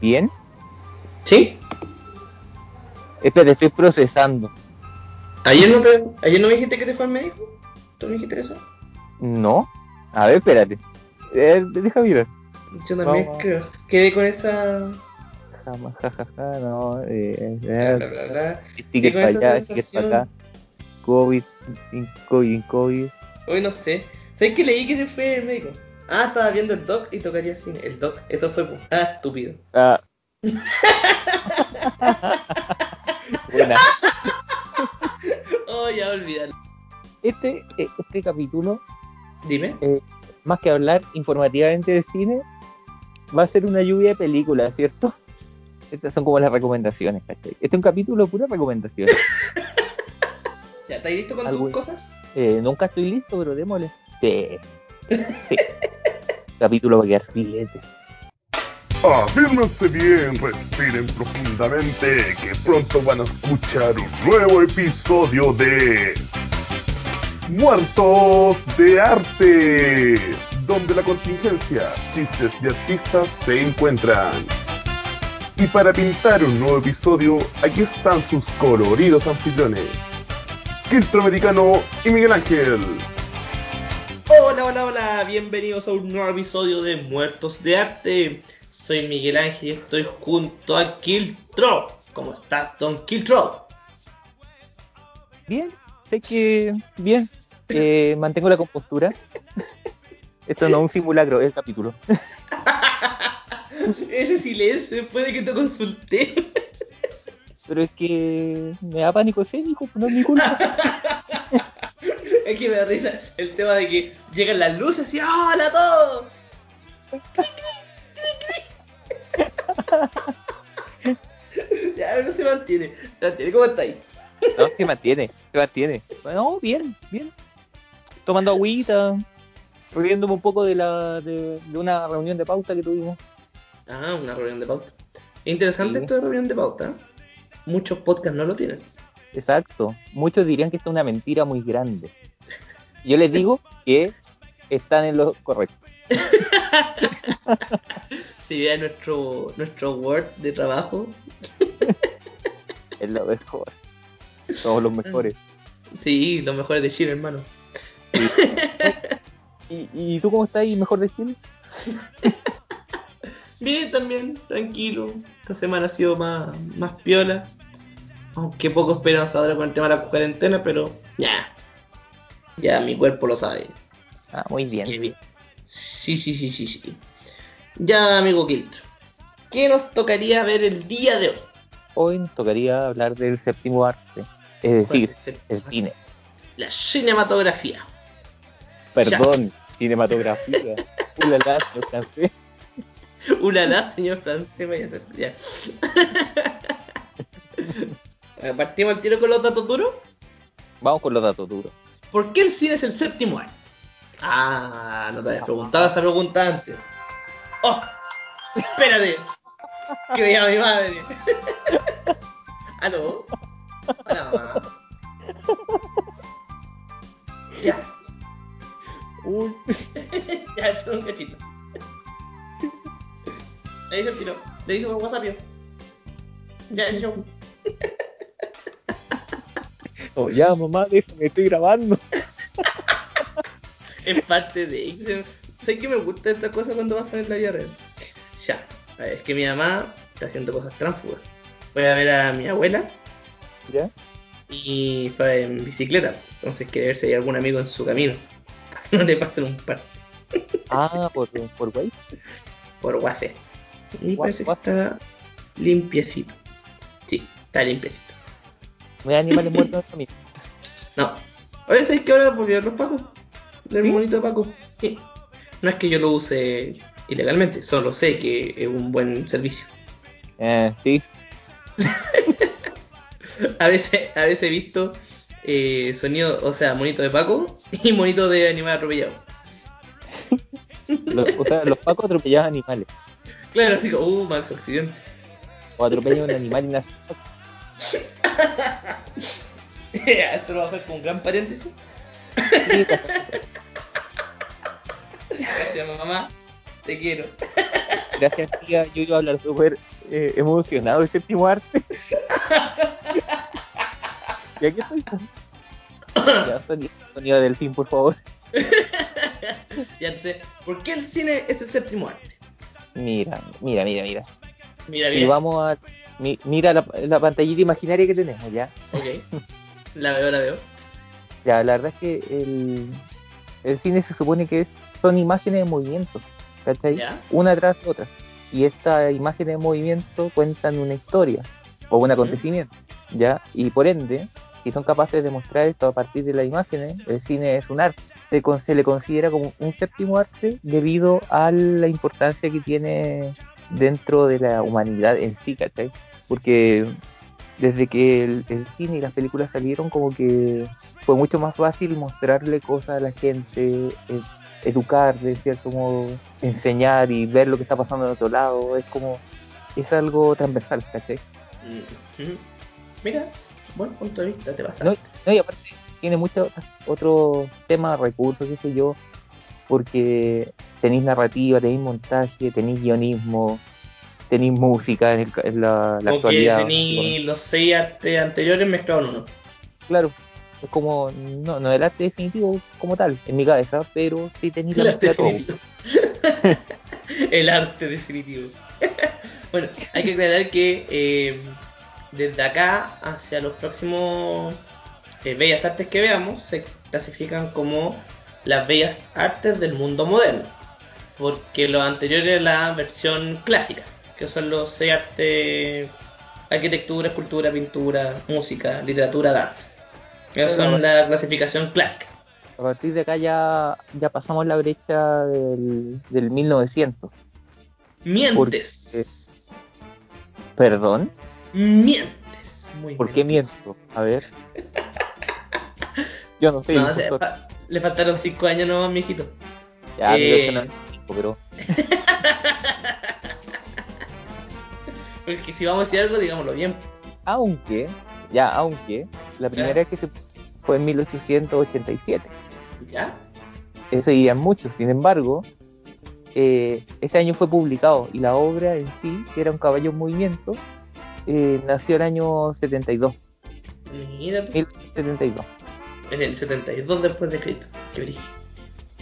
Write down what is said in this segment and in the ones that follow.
¿Bien? ¿Sí? Espera, estoy procesando. ¿Ayer no, te, ¿Ayer no me dijiste que te fue al médico? ¿Tú me dijiste eso? No. A ver, espérate. Eh, deja mirar. Yo también Vamos. creo. Quedé con esa. Jamás, jajaja, no. Eh, eh, bla, bla, bla. sticker para allá, sticker para acá. COVID, COVID, COVID. Hoy no sé. ¿Sabes que leí que se fue el médico? Ah, estaba viendo el doc y tocaría cine. El doc, eso fue. Ah, estúpido. Ah. Buena. Oh, ya olvidar. Este, eh, este capítulo, Dime. eh, más que hablar informativamente de cine, va a ser una lluvia de películas, ¿cierto? Estas son como las recomendaciones, ¿cachai? Este es un capítulo de puras recomendaciones. ¿Ya estás listo con tus cosas? Eh, nunca estoy listo, pero démosle. Sí. Sí. capítulo va a. Afírmense bien, respiren profundamente, que pronto van a escuchar un nuevo episodio de Muertos de Arte, donde la contingencia, chistes y artistas se encuentran. Y para pintar un nuevo episodio, aquí están sus coloridos anfitriones, Quiltro Americano y Miguel Ángel. Hola, hola, hola. Bienvenidos a un nuevo episodio de Muertos de Arte. Soy Miguel Ángel y estoy junto a Kiltro. ¿Cómo estás, Don Kiltro? Bien, sé que bien. Eh, mantengo la compostura. Esto no es un simulacro, es el capítulo. Ese silencio después de que te consulté. Pero es que me da pánico escénico, no es mi culpa. es que me da risa el tema de que llegan las luces y ¡Hola a todos! ya, no se mantiene. Se mantiene. ¿Cómo estáis? No, se mantiene, se mantiene. Bueno, bien, bien. Tomando agüita, riéndome un poco de la de, de una reunión de pauta que tuvimos. Ah, una reunión de pauta. Interesante Sí. esto de reunión de pauta. Muchos podcasts no lo tienen. Exacto. Muchos dirían que esta es una mentira muy grande. Yo les digo que están en lo correcto. Si vean nuestro, nuestro Word de trabajo, Es lo mejor. Somos los mejores. sí, los mejores de Chile, hermano. ¿Y, y tú cómo estás ahí, mejor de Chile? Bien, también, tranquilo. Esta semana ha sido más, más piola. Aunque poco esperanzadora con el tema de la cuarentena, pero ya. Ya mi cuerpo lo sabe. Ah, muy bien. Sí, sí, sí, sí, sí. Ya, amigo Kiltro. ¿Qué nos tocaría ver el día de hoy? Hoy nos tocaría hablar del séptimo arte. Es decir, el cine. La cinematografía. Perdón, cinematografía. Ulala, no cansé. Ulala, señor francés, vaya a ser. Ya. Partimos el tiro con los datos duros. Vamos con los datos duros. ¿Por qué el cine es el séptimo arte? Ah, no te habías preguntado esa pregunta antes. ¡Oh! ¡Espérate! Que me llama mi madre. ¿Aló? Hola, mamá. Ya, Uy, ya, espera un cachito. Le hice el tiro. Le hice por WhatsApp. yo. Ya, ese show. Oh, ya mamá, déjame, estoy grabando. Es parte de. Sé que me gusta esta cosa cuando pasan en la vida real. Ya, es que mi mamá está haciendo cosas tránsfugas. Fue a ver a mi abuela ¿Ya? y fue en bicicleta. Entonces quiere ver si hay algún amigo en su camino. No le pasen un par Ah, por, por güey. por guafe. Y parece que está limpiecito. Sí, está limpiecito. No hay animales muertos en familia. No. Oye, ¿sabes que ahora volvieron los pacos? El ¿Sí? monito de Paco. Sí. No es que yo lo use ilegalmente, solo sé que es un buen servicio. Eh, sí. A veces, a veces he visto eh, sonido, o sea, monito de Paco y monito de animal atropellado. Los, o sea, los pacos atropellaban animales. Claro, así como, uh, Max Occidente. O atropellan un animal y nace. Esto lo va a hacer con un gran paréntesis. Gracias, mamá. Te quiero. Gracias, tía. Yo iba a hablar súper eh, emocionado el séptimo arte. y aquí estoy. ya, sonido, sonido del fin, por favor. ya sé. ¿Por qué el cine es el séptimo arte? Mira, mira, mira, mira. Mira, Y mira. vamos a. mi- mira la, la pantallita imaginaria que tenemos, ¿ya? Ok. La veo, la veo. Ya, la verdad es que el, el cine se supone que es, son imágenes de movimiento, ¿cachai? Ya. Una tras otra. Y estas imágenes de movimiento cuentan una historia o un acontecimiento, ¿ya? Y por ende, si son capaces de mostrar esto a partir de las imágenes, el cine es un arte. Se, con- se le considera como un séptimo arte debido a la importancia que tiene dentro de la humanidad en sí, ¿cachai? Porque desde que el, el cine y las películas salieron, como que fue mucho más fácil mostrarle cosas a la gente, eh, educar de cierto modo, enseñar y ver lo que está pasando en otro lado. Es como, es algo transversal, ¿cachai? Mm. Mira, buen punto de vista, te vas No, no, y aparte tiene muchos otros temas, recursos, qué sé yo, porque tenéis narrativa, tenéis montaje, tenéis guionismo, tenéis música en, el en la, la actualidad. tení los seis artes anteriores mezclados en uno. Claro, es como, no, no el arte definitivo como tal, en mi cabeza, pero sí tenéis El arte definitivo. el arte definitivo. bueno, hay que aclarar que eh, desde acá hacia los próximos eh, bellas artes que veamos se clasifican como las bellas artes del mundo moderno. Porque lo anterior es la versión clásica, que son los seis artes arquitectura, escultura, pintura, música, literatura, danza. Esas son la clasificación clásica. A partir de acá ya, ya pasamos la brecha del, del 1900. Mientes. ¿Perdón? Mientes. Muy ¿Por qué miento? A ver. Yo no sé. No, fa- le faltaron 5 años nomás, mijito. ya, eh, 1995, pero Porque si vamos a decir algo, digámoslo bien. aunque, ya, aunque, la primera vez que se fue en 1887. ¿Ya? Eso dirían muchos. Sin embargo, eh, ese año fue publicado y la obra en sí, que era un caballo en movimiento, eh, nació el año 72. Mira tú. 1872. En el 72 después de Cristo. Qué brillo.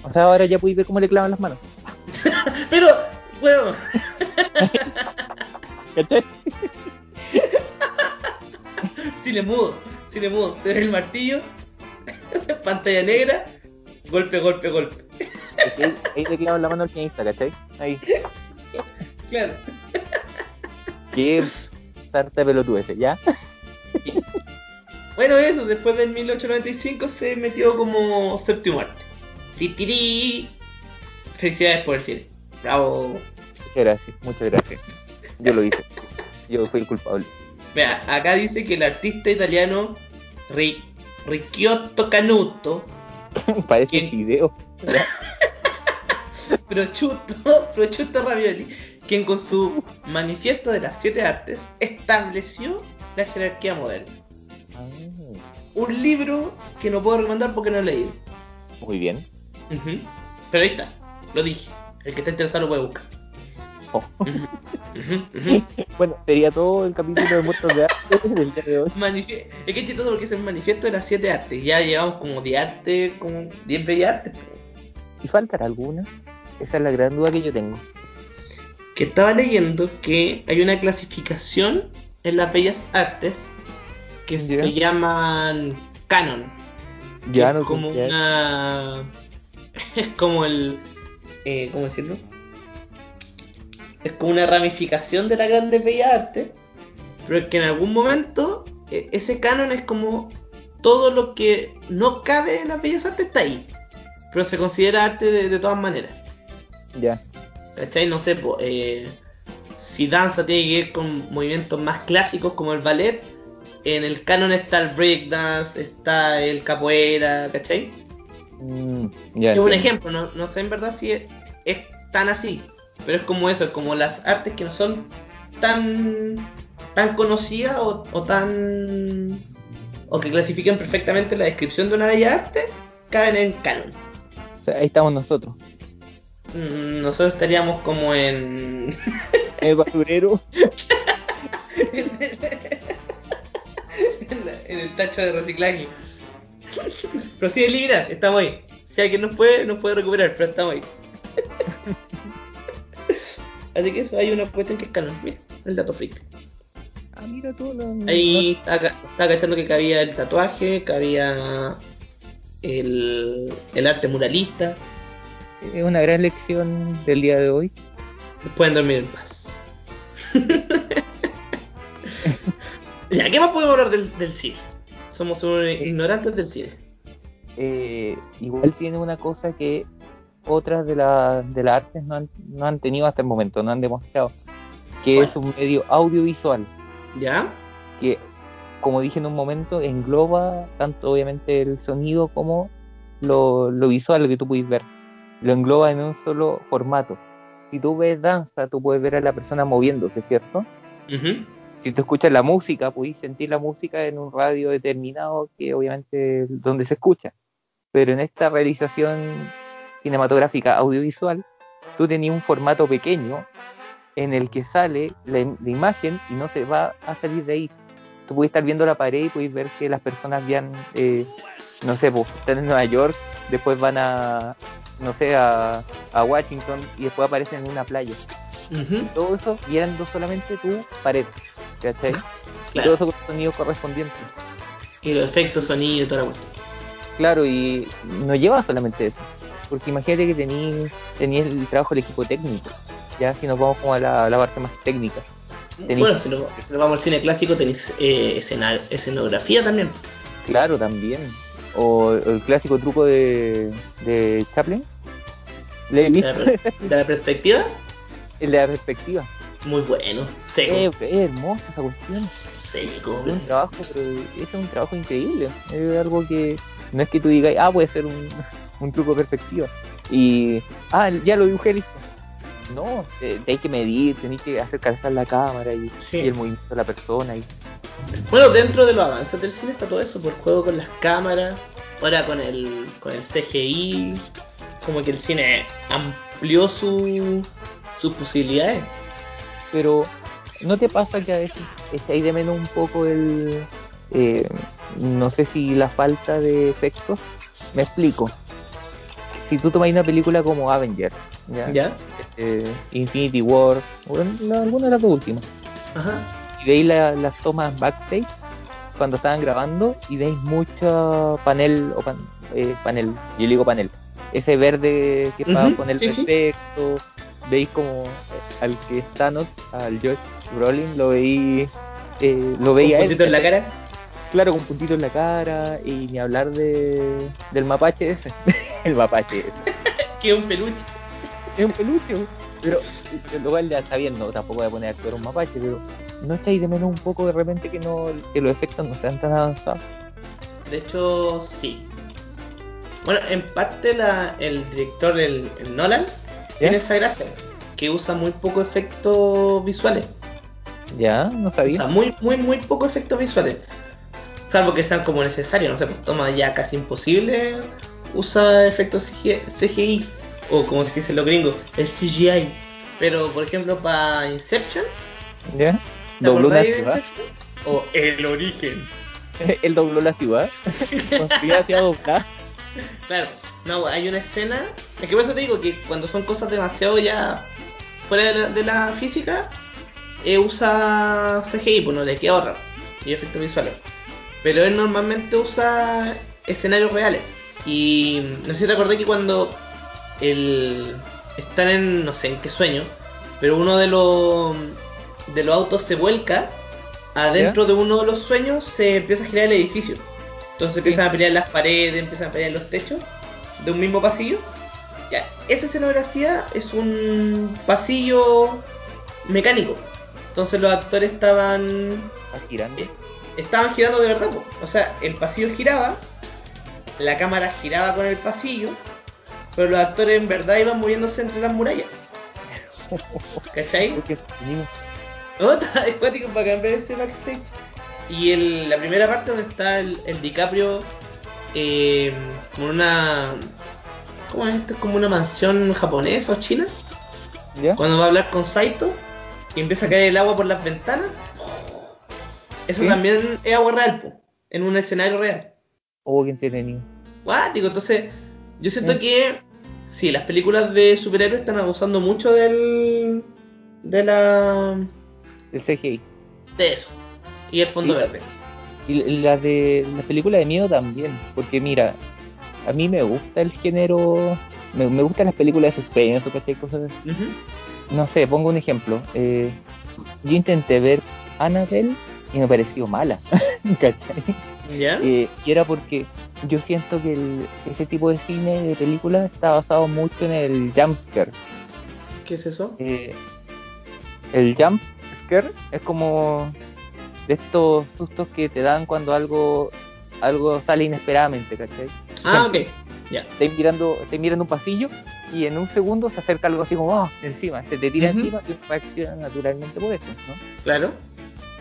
O sea, ahora ya podéis ver cómo le clavan las manos. Pero, bueno, ¿Cachai? si le mudo, si le mudo, se ve el martillo, pantalla negra, golpe, golpe, golpe. Ahí, ahí le clavan la mano al pianista, ¿cachai? Ahí. Claro. Qué tarta de pelotudeces, ¿ya? Bueno, eso, después del 1895 se metió como séptimo arte. Titirí. Felicidades por el cine. Bravo. Muchas gracias, muchas gracias. Yo lo hice. Yo fui el culpable. Vea, acá dice que el artista italiano Ri- Ricciotto Canuto, Parece ¿Quién? video. ¿ya? Prosciutto, Prosciutto Ravioli, quien con su manifiesto de las siete artes estableció la jerarquía moderna. Ah, Un libro que no puedo recomendar porque no he leído. Muy bien. Pero ahí está, lo dije. El que esté interesado lo puede buscar. Oh. Bueno, sería todo el capítulo de Muertos de Arte del día de hoy. Manifie- Es que es chistoso porque es el manifiesto de las siete artes. Ya llevamos como 10 artes, como 10 bellas artes. ¿Y faltará alguna? Esa es la gran duda que yo tengo. Que estaba leyendo que hay una clasificación en las bellas artes que se llaman canon. Ya es no como una. Es como el. Eh, ¿Cómo decirlo? Es como una ramificación de la grande bellas artes. Pero es que en algún momento eh, ese canon es como todo lo que no cabe en las bellas artes está ahí. Pero se considera arte de, de todas maneras. Ya. ¿Cachai? No sé, po, eh, si danza tiene que ver con movimientos más clásicos como el ballet, en el canon está el breakdance, está el capoeira, ¿cachai? Mm, es un ejemplo, no, no sé en verdad si es, es tan así, pero es como eso, es como las artes que no son tan tan conocidas o, o tan o que clasifiquen perfectamente la descripción de una bella arte, caben en canon. O sea, ahí estamos nosotros. Mm, Nosotros estaríamos como en El basurero. en, el tacho de reciclaje. Pero sí, eliminar, estamos ahí. Si alguien nos puede, nos puede recuperar, pero estamos ahí. Así que eso, hay una cuestión que es canon. Mira, el dato freak. Ah, mira tú. Lo, Ahí estaba, estaba cachando que cabía el tatuaje, cabía el, el arte muralista. Es una gran lección del día de hoy. Pueden dormir en paz. ya, ¿qué más podemos hablar del, del cine? Somos unos ignorantes del cine. Eh, igual tiene una cosa que otras de, la, de las artes no han, no han tenido hasta el momento, no han demostrado, que ¿Cuál? es un medio audiovisual, ¿Ya? que como dije en un momento, engloba tanto obviamente el sonido como lo, lo visual, lo que tú puedes ver. Lo engloba en un solo formato. Si tú ves danza, tú puedes ver a la persona moviéndose, ¿cierto? Ujú. si tú escuchas la música, puedes sentir la música en un radio determinado que obviamente es donde se escucha. Pero en esta realización cinematográfica audiovisual, tú tenías un formato pequeño en el que sale la, la imagen y no se va a salir de ahí. Tú puedes estar viendo la pared y puedes ver que las personas vean, eh, no sé, pues, están en Nueva York, después van a, no sé, a, a Washington y después aparecen en una playa todo eso viendo solamente tu pared, ¿cachai? Y todo Claro. eso con sonido correspondiente. Y los efectos, sonido toda la cuestión. Claro, y no lleva solamente eso, porque imagínate que tenías tení el trabajo del equipo técnico, ya si nos vamos como a la, a la parte más técnica. Bueno, si nos, si nos vamos al cine clásico, tenéis eh, escena- escenografía también. Claro, también. O el clásico truco de, de Chaplin. ¿Le he De la, per- de la perspectiva, el de la perspectiva. muy bueno. Seco. Es, es hermoso esa cuestión. Seco. Es un trabajo, pero ese es un trabajo increíble. Es algo que no es que tú digas, ah, puede ser un, un truco de perspectiva. Y, ah, ya lo dibujé, listo. No, hay que medir, tenés que hacer calzar la cámara y, Sí. y el movimiento de la persona. Y, Bueno, dentro de los avances del cine está todo eso, por juego con las cámaras, ahora con el, con el CGI, como que el cine amplió su, sus posibilidades. pero, ¿no te pasa que a veces echáis de menos un poco el. eh, no sé si la falta de efectos? Me explico. Si tú tomas una película como Avengers, ¿ya? ¿Ya? Eh, Infinity War, alguna de las dos últimas. Ajá. y veis la- las tomas backstage cuando estaban grabando y veis mucho panel o pan- eh, panel, yo digo panel, ese verde que poner sí, sí. perfecto, veis como eh, al que es Thanos, al Josh Brolin, lo veis eh, lo Un veía él, en la cara. claro, con puntito en la cara y ni hablar de del mapache ese, el mapache ese. Que es un peluche. Es un peluche, pero lo cual ya está bien, no, tampoco voy a poner a actuar un mapache, pero no echáis de menos un poco de repente que no que los efectos no sean tan avanzados. De hecho, sí. Bueno, en parte la, el director, el, el Nolan, tiene esa gracia, que usa muy poco efectos visuales. Ya, no sabía. sea, muy, muy, muy poco efectos visuales. Salvo que sean como necesarios, no sé, pues toma ya casi imposible, usa efectos CGI, o como se dice en los gringos, el CGI. Pero, por ejemplo, para Inception, ¿Ya? ¿te Dobló una ciudad. O El Origen. Él dobló la ciudad. Doblada. Claro, no, hay una escena. Es que por eso te digo que cuando son cosas demasiado ya fuera de la, de la física, eh, usa CGI, pues no le queda otra. Y efectos visuales. Pero él normalmente usa escenarios reales. Y no sé si te acordé que cuando el, están en, no sé en qué sueño, pero uno de los, de los autos se vuelca, adentro de uno de los sueños se empieza a girar el edificio. Entonces empiezan a pelear las paredes, empiezan a pelear los techos de un mismo pasillo. Ya, esa escenografía es un pasillo mecánico. Entonces los actores estaban girando. estaban girando de verdad. po. O sea, el pasillo giraba, la cámara giraba con el pasillo, pero los actores en verdad iban moviéndose entre las murallas. ¿Cachai? No, está acuático para cambiar ese backstage. Y el- la primera parte donde está el, el DiCaprio eh, como una. ¿Cómo es esto? Es como una mansión japonesa o china. ¿Ya? Cuando va a hablar con Saito y empieza a caer el agua por las ventanas. Eso ¿Sí? también es agua real, po, en un escenario real. Oh, qué entretenido. Guático, entonces yo siento Sí. que sí, las películas de superhéroes están abusando mucho del de la El CGI. de eso y el fondo verde. Y las de las películas de miedo también, porque mira, a mí me gusta el género, me, me gustan las películas de suspenso, ¿cachai? Cosas así. Ujú. No sé, pongo un ejemplo. eh, yo intenté ver Annabelle y me pareció mala, ¿cachai? ¿Ya? Eh, y era porque yo siento que el- ese tipo de cine, de películas, está basado mucho en el jump scare. ¿Qué es eso? Eh, el jump scare es como de estos sustos que te dan cuando algo algo sale inesperadamente, ¿cachai? Ah, ok. Ya. Estáis mirando, estáis mirando un pasillo y en un segundo se acerca algo así como ¡ah! encima, se te tira Ujú. encima y reacciona naturalmente por eso, ¿no? Claro.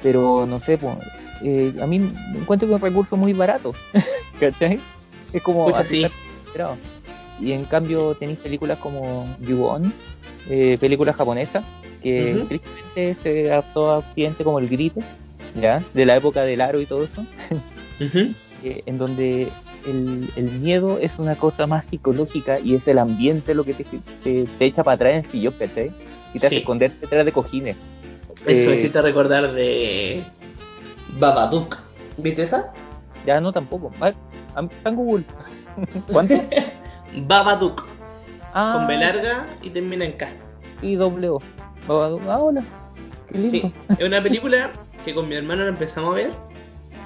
Pero no sé, pues, eh, a mí me encuentro que es un recurso muy barato, ¿cachai? Es como Pucha, sí. asustar inesperado. Y en cambio tenéis películas como Ju-On, eh, películas japonesas, que Ujú. tristemente se adaptó a Occidente como El Grito, ¿ya? De la época del aro y todo eso, eh, en donde el, el miedo es una cosa más psicológica y es el ambiente lo que te, te, te echa para atrás en el sillón, ¿cachai? Y te hace Sí. esconderte detrás de cojines. Eso Eh, hiciste recordar de Babadook. ¿Viste esa? Ya no tampoco. A ver, am- está en Google. ¿Cuánto? Babadook. Ah, Con B larga y termina en K. Y doble O. Babadook. Ah, hola. Qué lindo. Sí. Es una película que con mi hermano la empezamos a ver.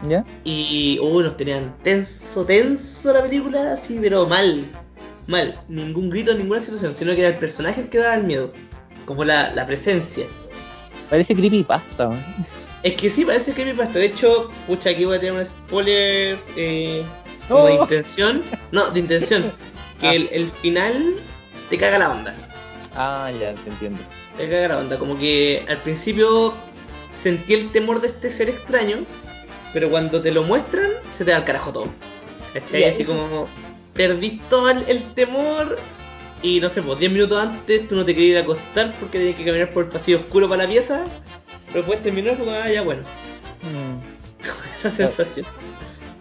¿Ya? Y uy, nos tenían tenso, tenso la película, así, pero mal. Mal. Ningún grito, ninguna situación, sino que era el personaje el que daba el miedo. Como la, la presencia. Parece creepypasta. ¿no? Es que sí, parece pasa. De hecho, pucha, aquí voy a tener un spoiler eh, como de No. intención. No, de intención. Que Ah. el, el final te caga la onda. Ah, ya, te entiendo. Te caga la onda. Como que al principio sentí el temor de este ser extraño. Pero cuando te lo muestran, se te da el carajo todo. ¿Cachai? Así como perdís todo el, el temor. Y no sé, pues 10 minutos antes tú no te querías ir a acostar porque tenías que caminar por el pasillo oscuro para la pieza. Pero después terminar como, ah, ya bueno. Mm. Esa sensación.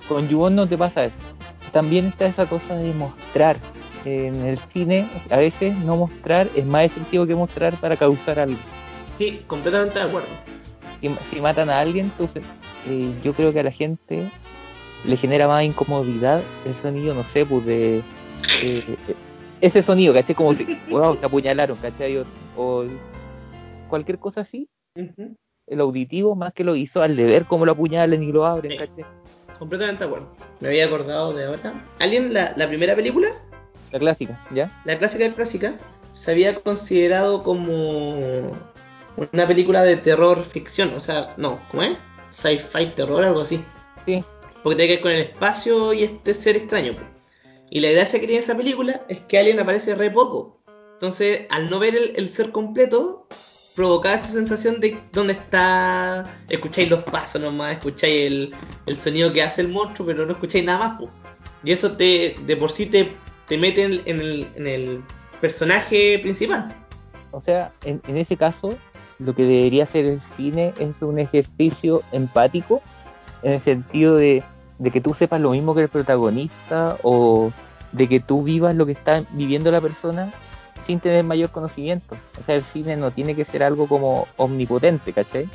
Con Yuon no te pasa eso. También está esa cosa de mostrar. En el cine, a veces no mostrar es más efectivo que mostrar para causar algo. Sí, completamente de acuerdo. Si, si matan a alguien, entonces eh, yo creo que a la gente le genera más incomodidad el sonido, no sé, pues de. eh, ese sonido, ¿cachai? Como si, wow, te apuñalaron, ¿cachai? O, o cualquier cosa así, el auditivo más que lo visual, de ver cómo lo apuñalan y lo abren, Sí. ¿cachai? Completamente de acuerdo. Me había acordado de ahora. ¿Alguien, la, la primera película, La clásica, ¿ya? la clásica de clásica, se había considerado como una película de terror ficción? O sea, no, ¿cómo es? Sci-fi terror, algo así. Sí, Porque tiene que ver con el espacio y este ser extraño. po. Y la gracia que tiene esa película es que Alien aparece re poco. Entonces, al no ver el, ser completo, provocaba esa sensación de dónde está. Escucháis los pasos nomás, escucháis el, sonido que hace el monstruo, pero no escucháis nada más. Y eso te, de por sí te, te mete en, en el, en el personaje principal. O sea, en, en ese caso, lo que debería hacer el cine es un ejercicio empático, en el sentido de, de que tú sepas lo mismo que el protagonista o de que tú vivas lo que está viviendo la persona sin tener mayor conocimiento. O sea, el cine no tiene que ser algo como omnipotente, ¿cachai?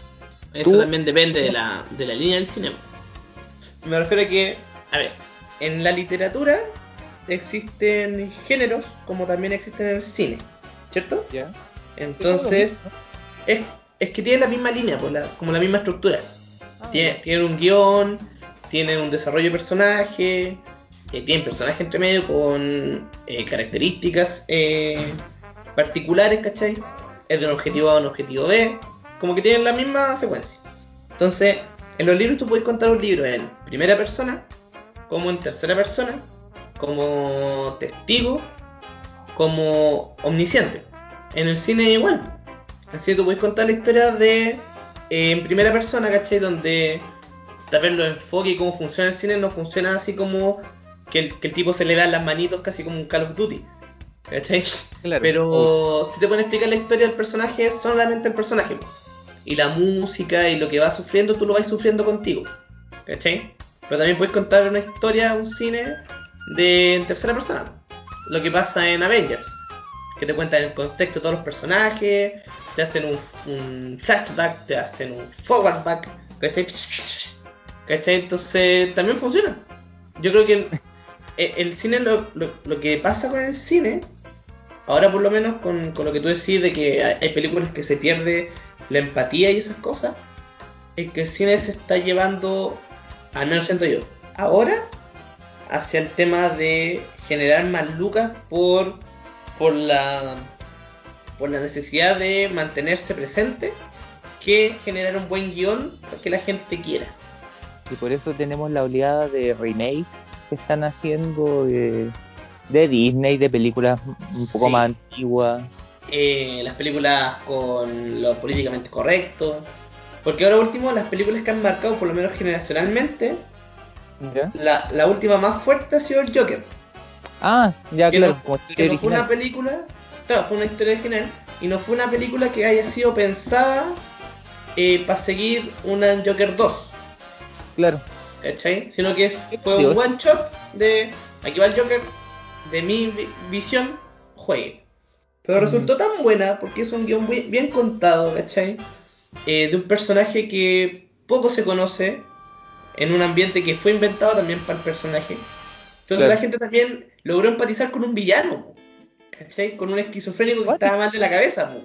Eso Tú- también depende de la, de la línea del cinema. Me refiero a que, a ver, en la literatura existen géneros como también existen en el cine, ¿cierto? ¿Ya? Entonces, es, es que tienen la misma línea, pues, la- como la misma estructura. Ah, Tienen, tienen un guion, tienen un desarrollo de personaje, eh, tienen personajes entre medio con eh, características eh, particulares, ¿cachai? Es de un objetivo A a un objetivo B, como que tienen la misma secuencia. Entonces, en los libros tú puedes contar un libro en primera persona, como en tercera persona, como testigo, como omnisciente. En el cine igual. Así tú puedes contar la historia de eh, en primera persona, ¿cachai? Donde tal vez los enfoques y cómo funciona el cine no funciona así como que el, que el tipo se le vean las manitos casi como un Call of Duty. ¿Cachai? Claro. Pero O- si te pueden explicar la historia del personaje, es solamente el personaje. y la música y lo que vas sufriendo, tú lo vas sufriendo contigo. ¿Cachai? Pero también puedes contar una historia, un cine de en tercera persona. Lo que pasa en Avengers. Que te cuentan el contexto de todos los personajes, te hacen un, un flashback, te hacen un forwardback, ¿cachai? ¿Cachai? Entonces también funciona. Yo creo que el, cine, lo, lo, lo, que pasa con el cine, ahora por lo menos con, con lo que tú decís de que hay, hay, películas que se pierde la empatía y esas cosas, es que el cine se está llevando, al menos siento yo, ahora hacia el tema de generar más lucas por, por la por la necesidad de mantenerse presente que generar un buen guion que la gente quiera. Y por eso tenemos la oleada de remake que están haciendo de, de Disney, de películas un poco Sí. más antiguas. Eh, las películas con lo políticamente correcto. Porque ahora último, las películas que han marcado, por lo menos generacionalmente, ¿Ya? la, la última más fuerte ha sido el Joker. Ah, ya que claro, no, como que no fue una película, claro, fue una historia original, y no fue una película que haya sido pensada para seguir una Joker 2, Claro, ¿cachai? Sino que es- fue Dios. un one shot de, aquí va el Joker, de mi vi- visión, juegue. Pero Mm. resultó tan buena porque es un guion bien contado, ¿cachai? Eh, de un personaje que poco se conoce, en un ambiente que fue inventado también para el personaje. Entonces Claro. la gente también logró empatizar con un villano, ¿cachai? Con un esquizofrénico que What? estaba mal de la cabeza, po.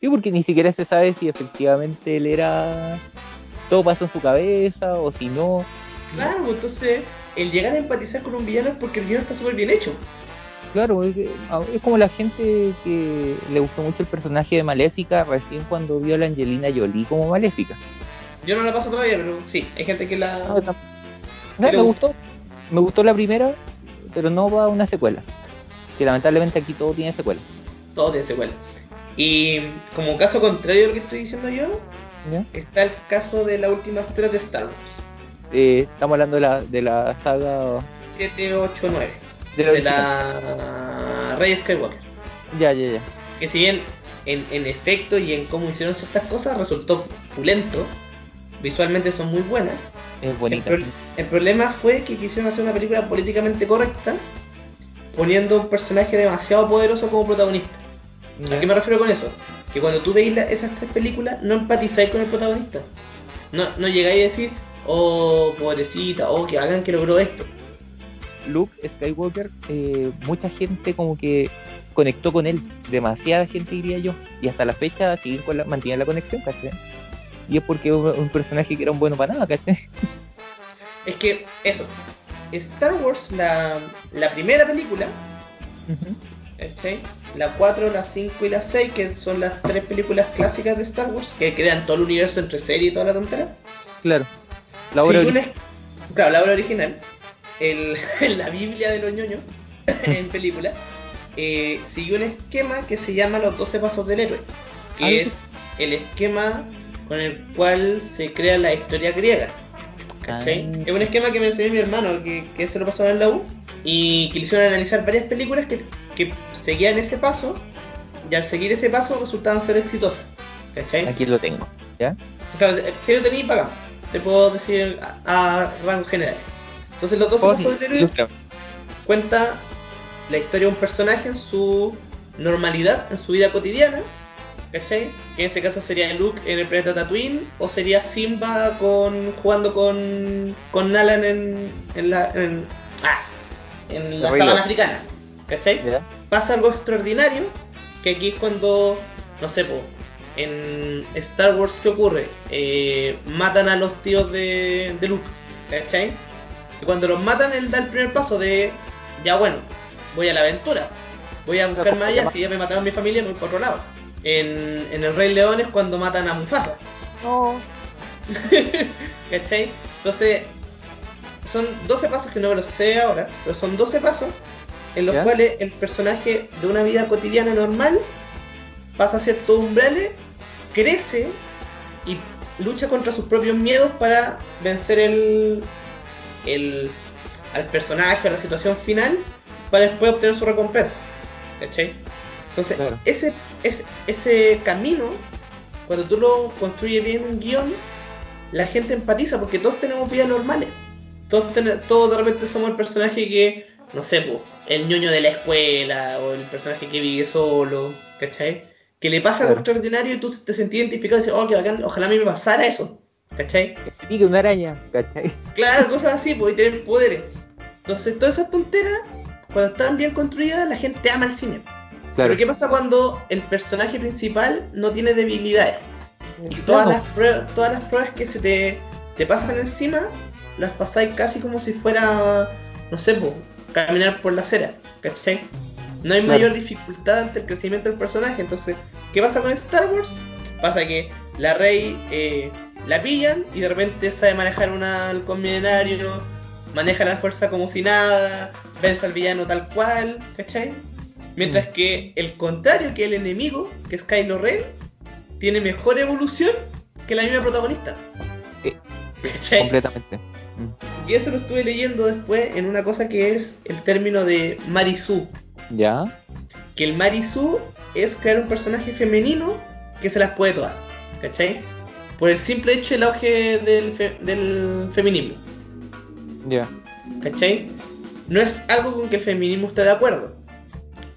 sí, porque ni siquiera se sabe si efectivamente él era. Todo pasó en su cabeza o si no. Claro, pues, entonces el llegar a empatizar con un villano es porque el guion está súper bien hecho. Claro, es, como la gente que le gustó mucho el personaje de Maléfica recién cuando vio a la Angelina Jolie como Maléfica. Yo no la paso todavía, pero sí, hay gente que la... No, tam- no, Pero- me gustó. Me gustó la primera, pero no va a una secuela. Que lamentablemente aquí todo tiene secuela. Todo tiene secuela. Y como caso contrario de lo que estoy diciendo yo, ¿ya? está el caso de las últimas tres de Star Wars. Eh, estamos hablando de la, de la saga 7, 8, 9. de la, De la Rey Skywalker. Ya, ya, ya. Que si bien en, en efecto y en cómo hicieron ciertas cosas resultó pulento, visualmente son muy buenas. Es El, bonita. pro- el problema fue que quisieron hacer una película políticamente correcta, poniendo un personaje demasiado poderoso como protagonista. Ya. ¿A qué me refiero con eso? Que cuando tú veis la- esas tres películas, no empatizáis con el protagonista. No, no llegáis a decir, oh, pobrecita, oh, que hagan que logró esto. Luke Skywalker, eh, mucha gente como que conectó con él. Demasiada gente diría yo. Y hasta la fecha siguen con la, mantienen la conexión, ¿cachai? Y es porque es un, un personaje que era un bueno para nada, ¿cachai? Es que, eso, Star Wars, la, la primera película. La 4, la 5 y la 6, que son las tres películas clásicas de Star Wars, que crean todo el universo entre serie y toda la tontera. Claro. La obra original. Claro, la obra original, el, la Biblia de los ñoños en película, eh, siguió un esquema que se llama los 12 pasos del héroe, que Ah, es el esquema con el cual se crea la historia griega. ¿cachai? Ah. Es un esquema que me enseñó mi hermano, que, que se lo pasó en la U, y que le hicieron analizar varias películas que, que seguían ese paso, y al seguir ese paso resultaban ser exitosas. ¿Cachai? Aquí lo tengo. ¿Ya? Claro, si lo tenéis para acá, te puedo decir a, a rango general. Entonces, los 12 Oh, pasos sí, del héroe ilústrame. cuenta la historia de un personaje en su normalidad, en su vida cotidiana, ¿cachai? Que en este caso sería Luke en el planeta Tatooine, o sería Simba con jugando con, con Nalan en, en la, en, ah, en la sabana africana, ¿cachai? ¿Ya? pasa algo extraordinario, que aquí es cuando, no sé, po, en Star Wars, ¿qué ocurre? Eh, matan a los tíos de, de Luke, ¿cachai? Y cuando los matan, él da el primer paso de, ya bueno, voy a la aventura, voy a buscar más ¿cómo allá, si ya me mataron mi familia, voy por otro lado. En, en El Rey León es cuando matan a Mufasa, No. ¿cachai? Entonces, son 12 pasos que no me los sé ahora, pero son 12 pasos en los ¿Ya? cuales el personaje de una vida cotidiana normal pasa ciertos umbrales, crece y lucha contra sus propios miedos para vencer el, el al personaje, a la situación final, para después obtener su recompensa. ¿Cachai? Entonces, Claro. ese, ese, ese camino cuando tú lo construyes bien un guion, la gente empatiza porque todos tenemos vidas normales. Todos, todos de repente somos el personaje que, no sé, po, el ñoño de la escuela o el personaje que vive solo, ¿cachai? Que le pasa algo extraordinario y tú te sentís identificado y dices, oh, qué bacán, ojalá a mí me pasara eso, ¿cachai? Que pique una araña, ¿cachai? Claro, cosas así, pues, y tener poderes. Entonces, todas esas tonteras, cuando están bien construidas, la gente ama el cine. Pero ¿qué pasa cuando el personaje principal no tiene debilidades? Y todas las pruebas, todas las pruebas que se te, te pasan encima, las pasáis casi como si fuera, no sé, po, caminar por la acera, ¿cachai? No hay mayor dificultad ante el crecimiento del personaje. Entonces, ¿qué pasa con Star Wars? Pasa que la Rey eh, la pillan y de repente sabe manejar un halcón milenario, maneja la fuerza como si nada, vence al villano tal cual, ¿cachai? Mientras mm. que el contrario, que el enemigo, que es Kylo Ren, tiene mejor evolución que la misma protagonista. Sí, completamente. Mm. Y eso lo estuve leyendo después en una cosa que es el término de Marisu. ¿Ya? Que el Marisu es crear un personaje femenino que se las puede todas. ¿Cachai? Por el simple hecho del auge del, del feminismo. Ya. ¿Cachai? No es algo con que el feminismo esté de acuerdo.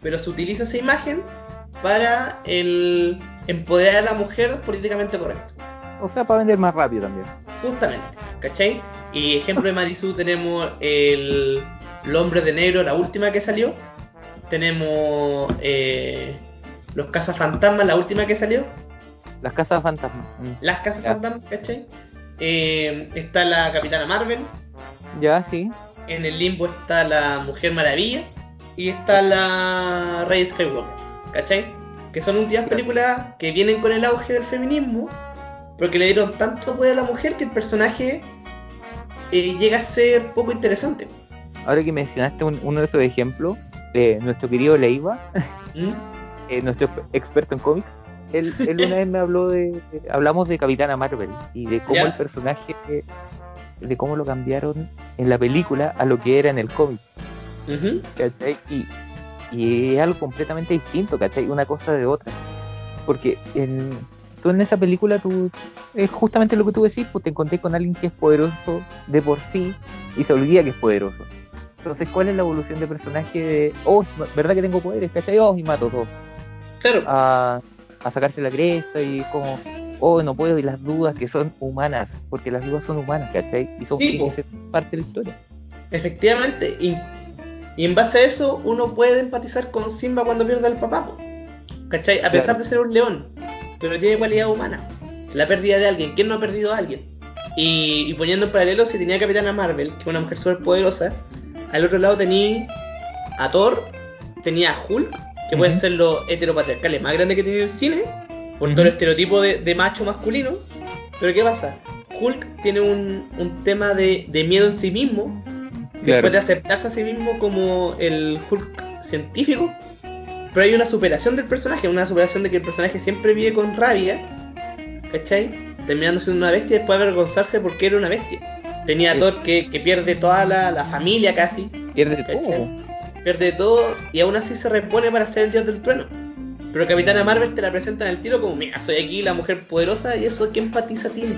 Pero se utiliza esa imagen para el empoderar a la mujer políticamente correcto. O sea, para vender más rápido también. Justamente, ¿cachai? Y ejemplo de Marisu tenemos el, el, hombre de negro, la última que salió. Tenemos eh, los cazafantasmas, la última que salió. Las casas fantasmas. Mm. Las casas fantasmas, ¿cachai? Eh, está la Capitana Marvel. Ya, sí. En el limbo está la Mujer Maravilla. Y está la Rey Skywalker, ¿cachai? Que son últimas películas que vienen con el auge del feminismo, pero que le dieron tanto poder a la mujer que el personaje eh, llega a ser poco interesante. Ahora que mencionaste uno de esos ejemplos, de nuestro querido Leiva, ¿Mm? eh, nuestro experto en cómics, él, una vez me habló de, hablamos de Capitana Marvel y de cómo el personaje, de cómo lo cambiaron en la película a lo que era en el cómic. y, y, es algo completamente distinto, ¿cachai? Una cosa de otra. Porque en, tú en esa película, tú es justamente lo que tú decís, pues te encontré con alguien que es poderoso de por sí y se olvida que es poderoso. Entonces, ¿cuál es la evolución de personaje de, oh, verdad que tengo poderes, ¿cachai? Oh, y mato todo. Claro. A, a sacarse la cresta y como, oh, no puedo, y las dudas que son humanas, porque las dudas son humanas, ¿cachai? Y son parte de la historia. Efectivamente, y, en base a eso uno puede empatizar con Simba cuando pierde al papá, ¿cachai? A pesar de ser un león, pero tiene cualidad humana. La pérdida de alguien, ¿quién no ha perdido a alguien? Y, poniendo en paralelo, si tenía Capitana Marvel, que es una mujer súper poderosa, al otro lado tenía a Thor, tenía a Hulk, que pueden ser los heteropatriarcales más grandes que tiene el cine, por todo el estereotipo de, macho masculino. Pero ¿qué pasa? Hulk tiene un, tema de, miedo en sí mismo, después de aceptarse a sí mismo como el Hulk científico, pero hay una superación del personaje, una superación de que el personaje siempre vive con rabia, ¿cachai? Terminando siendo una bestia y después avergonzarse porque era una bestia. Tenía a Thor que, pierde toda la, familia casi. Pierde todo pierde todo y aún así se repone para ser el dios del trueno. Pero Capitana Marvel te la presenta en el tiro como, mira, soy aquí la mujer poderosa y eso, ¿qué empatiza tiene?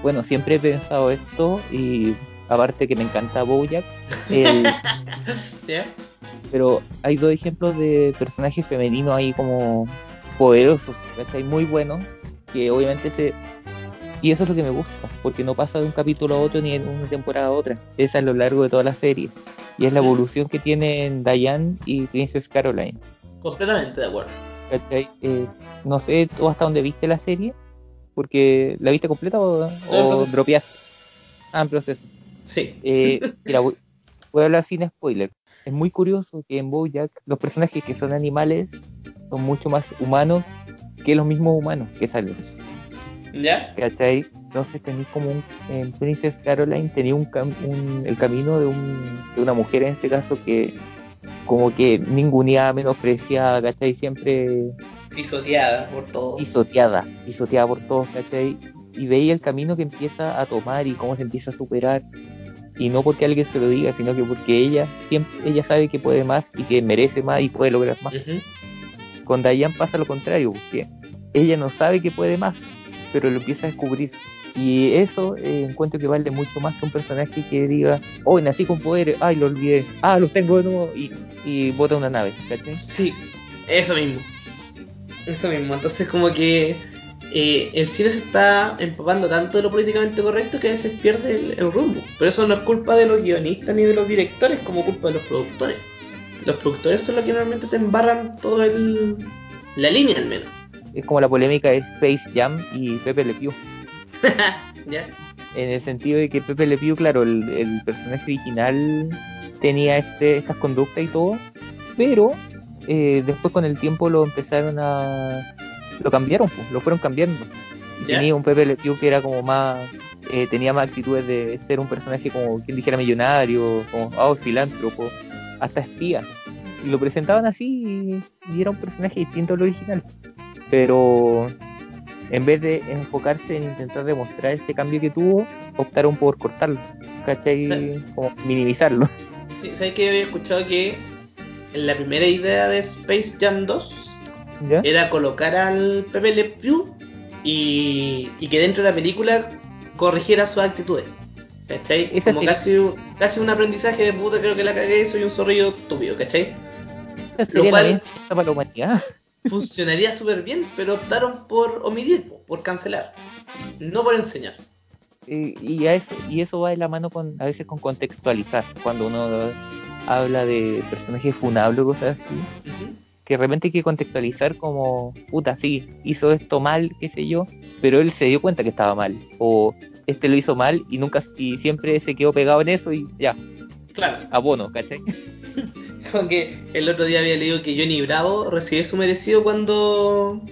Bueno, siempre he pensado esto y aparte que me encanta Bojack. Pero hay dos ejemplos de personajes femeninos ahí como poderosos, ¿cachai? Muy buenos, que obviamente se... Y eso es lo que me gusta, porque no pasa de un capítulo a otro ni de una temporada a otra. Es a lo largo de toda la serie y es la evolución que tienen Diane y Princess Caroline. Completamente de acuerdo. Eh, no sé tú hasta dónde viste la serie, porque la viste completa o, o dropeaste. Ah, en proceso. Sí. Eh, mira, voy, a hablar sin spoiler. Es muy curioso que en Bojack los personajes que son animales son mucho más humanos que los mismos humanos que salen. ¿Ya? ¿Cachai? Entonces tenéis como un, en Princess Caroline tenía un, el camino de, un, de una mujer en este caso que como que ninguneada, menospreciada, ¿cachai? Siempre pisoteada por todos. Pisoteada, pisoteada por todos, ¿cachai? Y veía el camino que empieza a tomar y cómo se empieza a superar. Y no porque alguien se lo diga, sino que porque ella siempre, ella sabe que puede más y que merece más y puede lograr más. Con Dayan pasa lo contrario, porque ella no sabe que puede más, pero lo empieza a descubrir. Y eso eh, encuentro que vale mucho más que un personaje que diga, hoy nací con poderes, ay, lo olvidé, ah, los tengo de nuevo, y, y bota una nave, ¿cachai? Sí, eso mismo. Eso mismo. Entonces, como que eh, el cine se está empapando tanto de lo políticamente correcto que a veces pierde el, el rumbo. Pero eso no es culpa de los guionistas ni de los directores, como culpa de los productores. Los productores son los que normalmente te embarran todo el. la línea al menos. Es como la polémica de Space Jam y Pepe Le Pew. ¿Ya? En el sentido de que Pepe Le Pew, claro, el, el personaje original tenía este, estas conductas y todo, pero eh, después con el tiempo lo empezaron a... lo cambiaron, pues, lo fueron cambiando. Tenía un Pepe Le Pew que era como más... eh, tenía más actitudes de ser un personaje como quien dijera millonario, como oh, filántropo, hasta espía. Y lo presentaban así y, y era un personaje distinto al original. Pero en vez de enfocarse en intentar demostrar este cambio que tuvo, optaron por cortarlo, ¿cachai? Como minimizarlo. Sí, ¿sabes que había escuchado que en la primera idea de Space Jam 2 ¿Ya? era colocar al Pepe Le Pew y, y que dentro de la película corrigiera sus actitudes. ¿Cachai? Esa Como casi, casi un aprendizaje de puta, creo que la cagué, soy un zorrillo estúpido, ¿cachai? Sería cual- la venganza para la humanidad. Funcionaría súper bien, pero optaron por omitir, po, por cancelar, no por enseñar. Y, y a eso, y eso va de la mano con a veces con contextualizar. Cuando uno habla de personajes funables o cosas así, Ujú. Que de repente hay que contextualizar como, puta, sí, hizo esto mal, qué sé yo, pero él se dio cuenta que estaba mal. O este lo hizo mal y nunca y siempre se quedó pegado en eso y ya, Claro, abono, ¿cachai? como que el otro día había leído que Johnny Bravo recibe su merecido cuando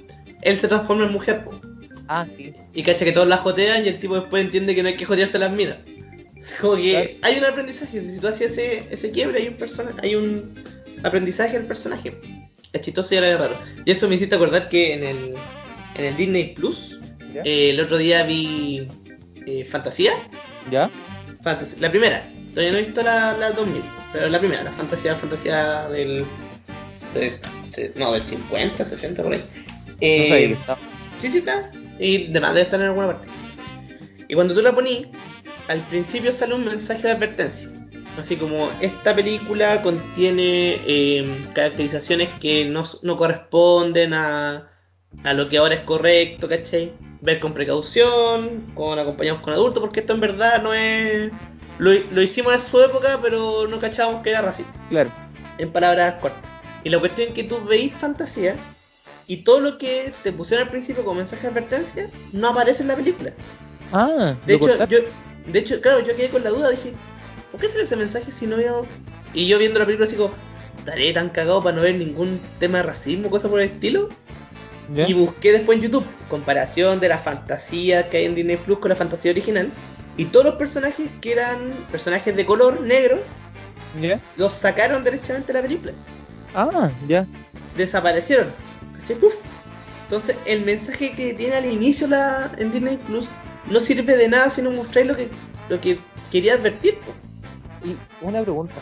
él se transforma en mujer. po. Ah, sí. Y cacha que todos la jotean y el tipo después entiende que no hay que jotearse las minas. Como que hay un aprendizaje, si tú haces ese, ese quiebre, hay un persona, hay un aprendizaje del personaje. Es chistoso y a la vez raro. Y eso me hiciste acordar que en el, en el Disney Plus, eh, el otro día vi eh, Fantasía. ¿Ya? Fantasy- la primera, todavía no he visto la, la 2000, pero la primera, la fantasía, fantasía del. se- se- no, del 50, 60 por ahí. No Eh, que estaba. Sí, sí está. Y demás debe estar en alguna parte. Y cuando tú la ponís, al principio sale un mensaje de advertencia. Así como esta película contiene eh, caracterizaciones que no, no corresponden a, a lo que ahora es correcto, ¿cachai? Ver con precaución, con acompañados con adultos, porque esto en verdad no es... Lo, lo hicimos en su época, pero no cachábamos que era racista Claro. en palabras cortas. Y la cuestión es que tú veis fantasía y todo lo que te pusieron al principio como mensaje de advertencia no aparece en la película. Ah, De hecho, cortaste. yo, de hecho, claro, yo quedé con la duda, dije, ¿por qué sale ese mensaje si no veo? Y yo viendo la película así como, ¿estaré tan cagado para no ver ningún tema de racismo, cosa por el estilo? Y busqué después en YouTube comparación de la fantasía que hay en Disney Plus con la fantasía original. Y todos los personajes que eran personajes de color negro, ¿Ya? los sacaron derechamente de la película. Ah, ya. desaparecieron. ¿Cachai? Puf. Entonces, el mensaje que tiene al inicio la, en Disney Plus no sirve de nada si no mostráis lo que, lo que quería advertir. Y una pregunta.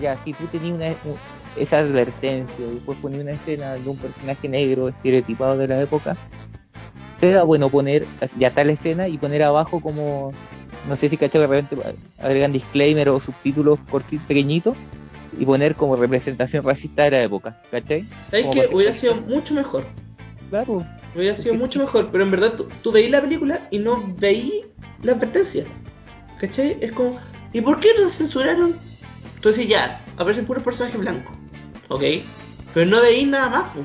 Ya, si tú tenías una, un- esa advertencia y después ponías una escena de un personaje negro estereotipado de la época, ¿sería bueno poner ya tal escena y poner abajo como, no sé si cacho que de repente agregan disclaimer o subtítulos cortitos, pequeñitos, y poner como representación racista de la época, ¿cachai? ¿Sabes que Hubiera sido mucho mejor. Claro, Hubiera sido mucho mejor, pero en verdad tú, tú veís la película y no veís la advertencia. ¿Cachai? Es como, ¿y por qué lo censuraron? Entonces ya, aparecen puros personajes blancos. ¿Ok? Pero no veís nada más. po.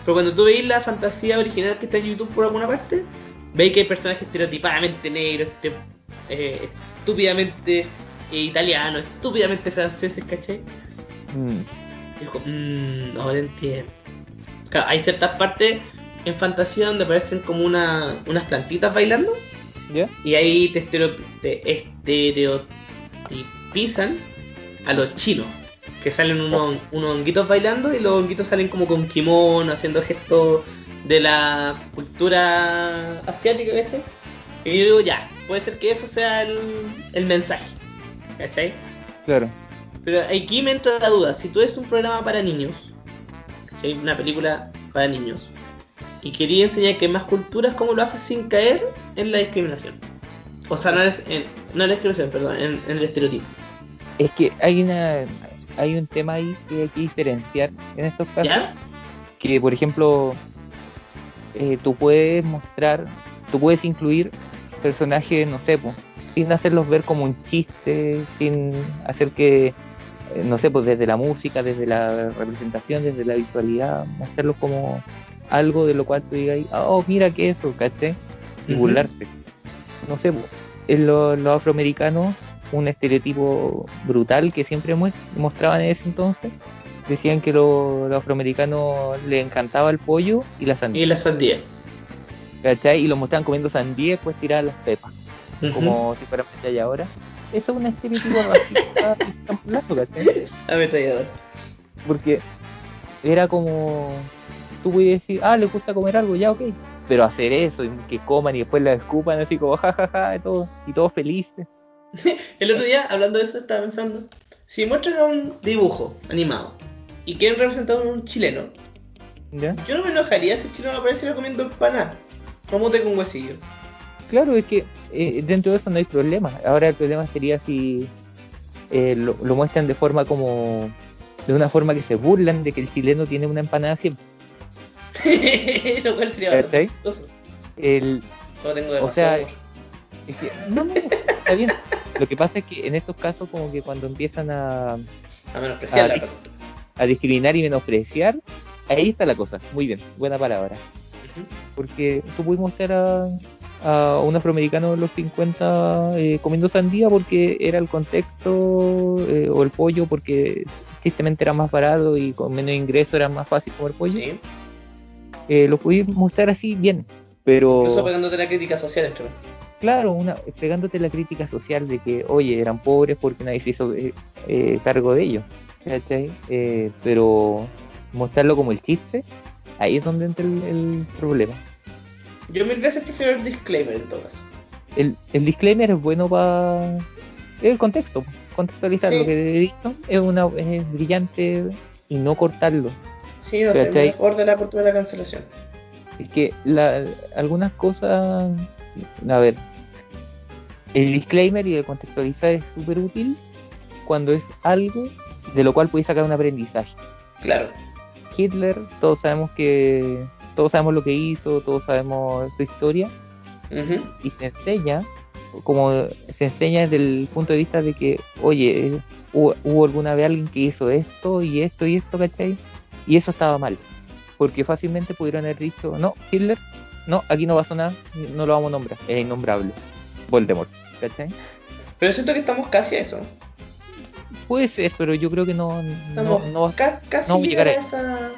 Pero cuando tú veís la fantasía original que está en YouTube por alguna parte, veis que hay personajes estereotipadamente negros, este, eh, estúpidamente eh, italianos, estúpidamente franceses, ¿cachai? Mm, dijo, mmm, ahora entiendo. Claro, hay ciertas partes en fantasía donde aparecen como una, unas plantitas bailando ¿ya? y ahí te, estereo- te estereotipizan a los chinos. Que salen unos, unos honguitos bailando y los honguitos salen como con kimono, haciendo gestos de la cultura asiática, ¿cachai? Y yo digo, ya, puede ser que eso sea el, el mensaje, ¿cachai? Claro. Pero aquí me entra la duda, si tú eres un programa para niños, ¿cachai? Una película para niños, y quería enseñar que hay más culturas, ¿cómo lo haces sin caer en la discriminación? O sea, no, en, no en la discriminación, perdón, en, el estereotipo. Es que hay una hay un tema ahí que hay que diferenciar en estos casos. Que, por ejemplo, eh, tú puedes mostrar, tú puedes incluir personajes, no sé, pues, sin hacerlos ver como un chiste, sin hacer que, eh, no sé, pues desde la música, desde la representación, desde la visualidad, mostrarlos como algo de lo cual tú digas, oh, mira que eso, ¿caché? Y burlarte. No sé, en los afroamericanos, un estereotipo brutal que siempre mostraban en ese entonces, decían que los afroamericanos les encantaba el pollo y la sandía. Y la sandía. ¿Cachai? Y lo mostraban comiendo sandía y después tirar las pepas. Como si fuera ahora. Eso es un estereotipo racista ¿cachai? Ametrallador. Porque era como tú puedes decir, ah, les gusta comer algo, ya, ok. Pero hacer eso, y que coman y después la escupan así como jajaja, y todos y todos felices. el otro día, hablando de eso, estaba pensando, si muestran un dibujo animado y quieren representar a un chileno, yo no me enojaría si el chileno apareciera comiendo empanada, como te con huesillo. Claro, es que eh, dentro de eso no hay problema. Ahora el problema sería si eh, lo, lo muestran de forma como de una forma que se burlan de que el chileno tiene una empanada siempre. Lo cual sería El, no tengo o sea, no, no, está bien. Lo que pasa es que en estos casos como que cuando empiezan a a menospreciar a, discriminar y menospreciar, ahí está la cosa. Muy bien, buena palabra. Porque tú puedes mostrar a, a un afroamericano de los 50 eh, comiendo sandía porque era el contexto eh, o el pollo porque tristemente era más barato y con menos ingreso era más fácil comer pollo. Sí eh, lo pudiste mostrar así bien, pero... Incluso pegándote la crítica social, creo. Claro, una, pegándote la crítica social de que, oye, eran pobres porque nadie se hizo eh, eh, cargo de ellos, eh, pero mostrarlo como el chiste, ahí es donde entra el, problema. Yo mil veces prefiero el disclaimer en todo caso. El, el disclaimer es bueno para el contexto, contextualizar lo que he dicho, es, una, es brillante y no cortarlo. Sí, no, mejor de la cultura de la cancelación. Es que la, algunas cosas, a ver, el disclaimer y el contextualizar es súper útil cuando es algo de lo cual puedes sacar un aprendizaje. Claro. Hitler, todos sabemos que todos sabemos lo que hizo, todos sabemos su historia y se enseña como se enseña desde el punto de vista de que, oye, hubo, hubo alguna vez alguien que hizo esto y esto y esto, ¿cachai? Y eso estaba mal, porque fácilmente pudieron haber dicho, no, Hitler, no, aquí no pasó nada, no lo vamos a nombrar, es innombrable. Voldemort, ¿cachai? Pero siento que estamos casi a eso. Puede ser, pero yo creo que no, no, no casi no llegar a esa...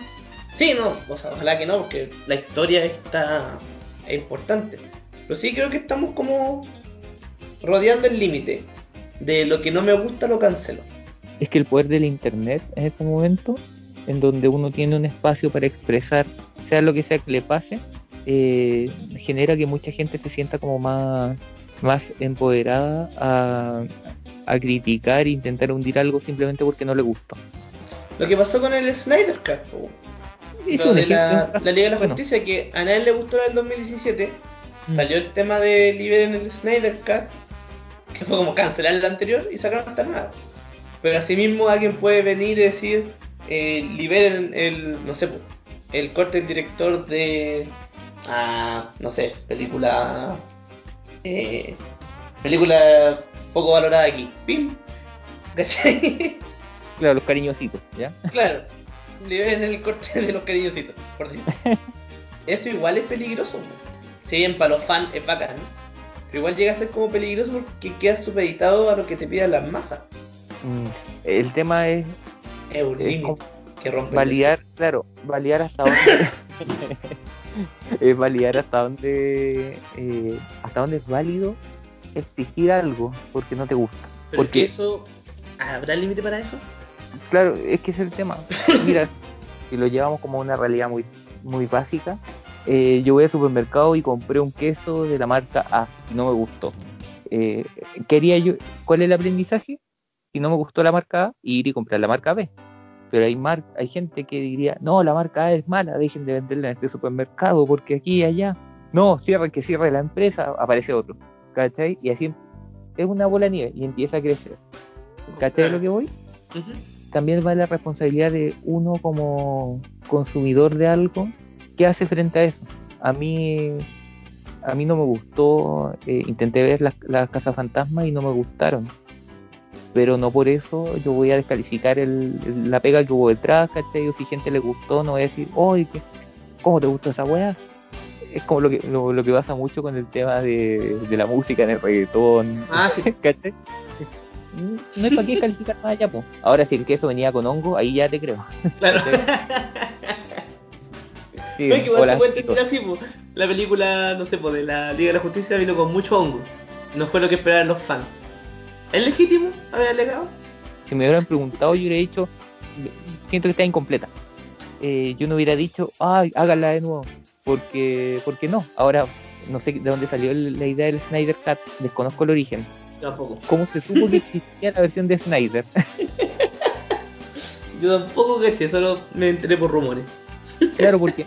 Sí, no, o sea, ojalá que no, porque la historia está es importante. Pero sí creo que estamos como rodeando el límite de lo que no me gusta lo cancelo. Es que el poder del internet en este momento en donde uno tiene un espacio para expresar, sea lo que sea que le pase, eh, genera que mucha gente se sienta como más, más empoderada a, criticar e intentar hundir algo simplemente porque no le gustó. Lo que pasó con el Snyder Cut, la, Liga de la Justicia, que a nadie le gustó en el 2017, mm. salió el tema de liberen el Snyder Cut, que fue como cancelar el anterior y sacaron hasta nada. Pero asimismo alguien puede venir y decir, eh, liberen el, no sé, el corte del director de, ah, no sé, película, eh, película poco valorada aquí, pim, ¿cachai? Claro, los cariñositos, ¿ya? Claro, liberen el corte de los cariñositos, por. Eso igual es peligroso, si bien para los fans es bacán, pero igual llega a ser como peligroso porque queda supeditado a lo que te pidan las masas. Mm, el tema es es un límite que rompe validar, claro, validar hasta dónde es validar hasta dónde eh, hasta dónde es válido exigir algo porque no te gusta. porque eso habrá límite para eso. Claro, es que es el tema. Mira, si lo llevamos como una realidad muy muy básica, eh, yo voy al supermercado y compré un queso de la marca A y no me gustó. Eh, quería yo, ¿cuál es el aprendizaje? Si no me gustó la marca A, ir y comprar la marca B. Pero hay mar hay gente que diría, no, la marca A es mala, dejen de venderla en este supermercado porque aquí y allá. No, cierren que cierre la empresa, aparece otro. ¿Cachai? Y así es una bola de nieve y empieza a crecer. ¿Cachai de lo que voy? También va la responsabilidad de uno como consumidor de algo, ¿qué hace frente a eso? A mí, a mí no me gustó, eh, intenté ver las, las casas fantasmas y no me gustaron. Pero no por eso yo voy a descalificar el, la pega que hubo detrás, ¿cachai? O si gente le gustó, no voy a decir, oye, ¿qué- ¿cómo te gustó esa weá? Es como lo que, lo, lo que pasa mucho con el tema de, de la música en el reggaetón, Ah, sí. ¿cachai? No es para qué calificar más allá, po. Ahora, si el queso venía con hongo, ahí ya te creo. Claro. Sí, No, es que igual puede entender así, po. La película, no sé, po, de la Liga de la Justicia vino con mucho hongo. No fue lo que esperaban los fans. ¿Es legítimo haber alegado? si me hubieran preguntado, yo hubiera dicho, siento que está incompleta. Eh, yo no hubiera dicho, ay, háganla de nuevo, porque, porque no. Ahora, no sé de dónde salió la idea del Snyder Cut, desconozco el origen. Tampoco. ¿Cómo se supo que existía la versión de Snyder? Yo tampoco caché, solo me enteré por rumores. claro, porque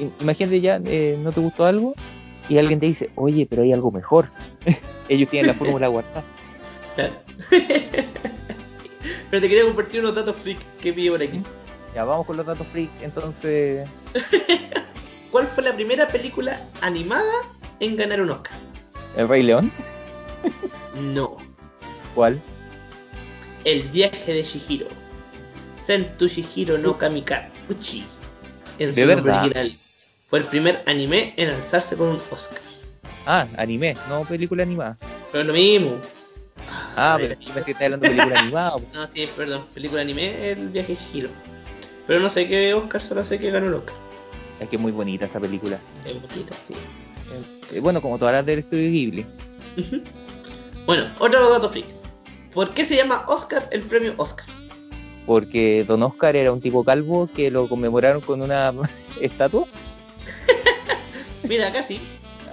im- imagínate ya, eh, no te gustó algo y alguien te dice, oye, pero hay algo mejor. Ellos tienen la fórmula guardada. Claro. Pero te quería compartir unos datos freak que pillé por aquí. Ya, vamos con los datos freak, entonces... ¿Cuál fue la primera película animada en ganar un Oscar? ¿El Rey León? No. ¿Cuál? El viaje de Shihiro. Sentu Shihiro no Kamikaze. Uchi. En su ¿De nombre verdad? original. Fue el primer anime en alzarse con un Oscar. Ah, anime, no película animada. Pero lo mismo. Ah, pero yo que hablando de película animada. No, sí, perdón. Película anime, el viaje de Shihiro. Pero no sé qué Oscar, solo sé que ganó el Oscar. Es que es muy bonita esa película. Es bonita, sí. Eh, bueno, como todas las del estudio Ghibli. Bueno, otro dato freak. ¿Por qué se llama Oscar el premio Oscar? Porque Don Oscar era un tipo calvo que lo conmemoraron con una estatua. Mira, sí.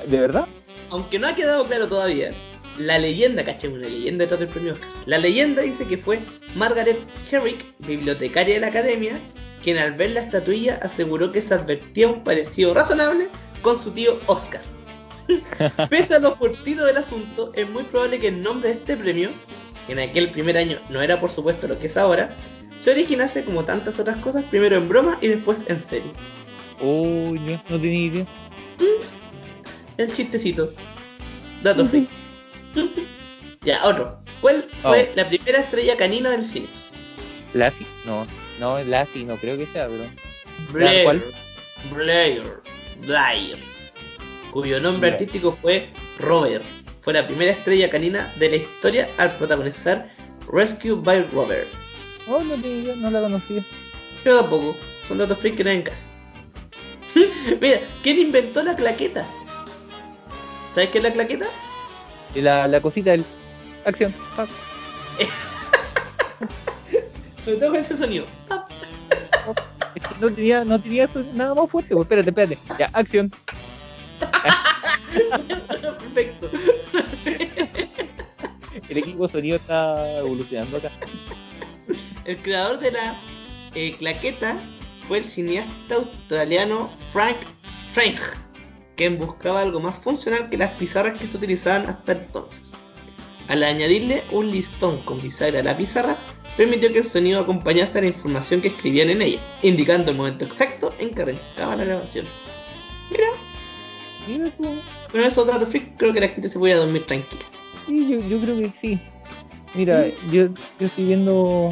¿De verdad? Aunque no ha quedado claro todavía, la leyenda, caché, una leyenda detrás del premio Oscar. La leyenda dice que fue Margaret Herrick, bibliotecaria de la academia, quien al ver la estatuilla aseguró que se advertía un parecido razonable con su tío Oscar. Pese a lo fortuito del asunto, es muy probable que el nombre de este premio, que en aquel primer año no era por supuesto lo que es ahora, se originase como tantas otras cosas, primero en broma y después en serio. Uy, no, no tenía idea. El chistecito. Dato freak. ya, otro. ¿Cuál fue la primera estrella canina del cine? Lassie, no, no, Lassie, no creo que sea, pero. Blair. ¿Cuál? Blair. Blair. Cuyo nombre Blair. artístico fue Robert. Fue la primera estrella canina de la historia al protagonizar Rescue by Robert. Oh, no idea, no la conocía. Yo tampoco. Son datos freak que no hay en casa. Mira, ¿quién inventó la claqueta? ¿Sabes qué es la claqueta? Y la, la cosita del. Acción. Sobre todo con ese sonido. ¡Pap! Es que no tenía, no tenía nada más fuerte. Pues espérate, espérate. Ya, acción. Perfecto. El equipo sonido está evolucionando acá. El creador de la eh, claqueta fue el cineasta australiano Frank Frank, quien buscaba algo más funcional que las pizarras que se utilizaban hasta entonces. Al añadirle un listón con bisagra a la pizarra, permitió que el sonido acompañase a la información que escribían en ella, indicando el momento exacto en que arrancaba la grabación. Mira, Mira tú. con esos datos freak creo que la gente se podía dormir tranquila. Sí, yo, yo creo que sí. Mira, yo, yo estoy viendo.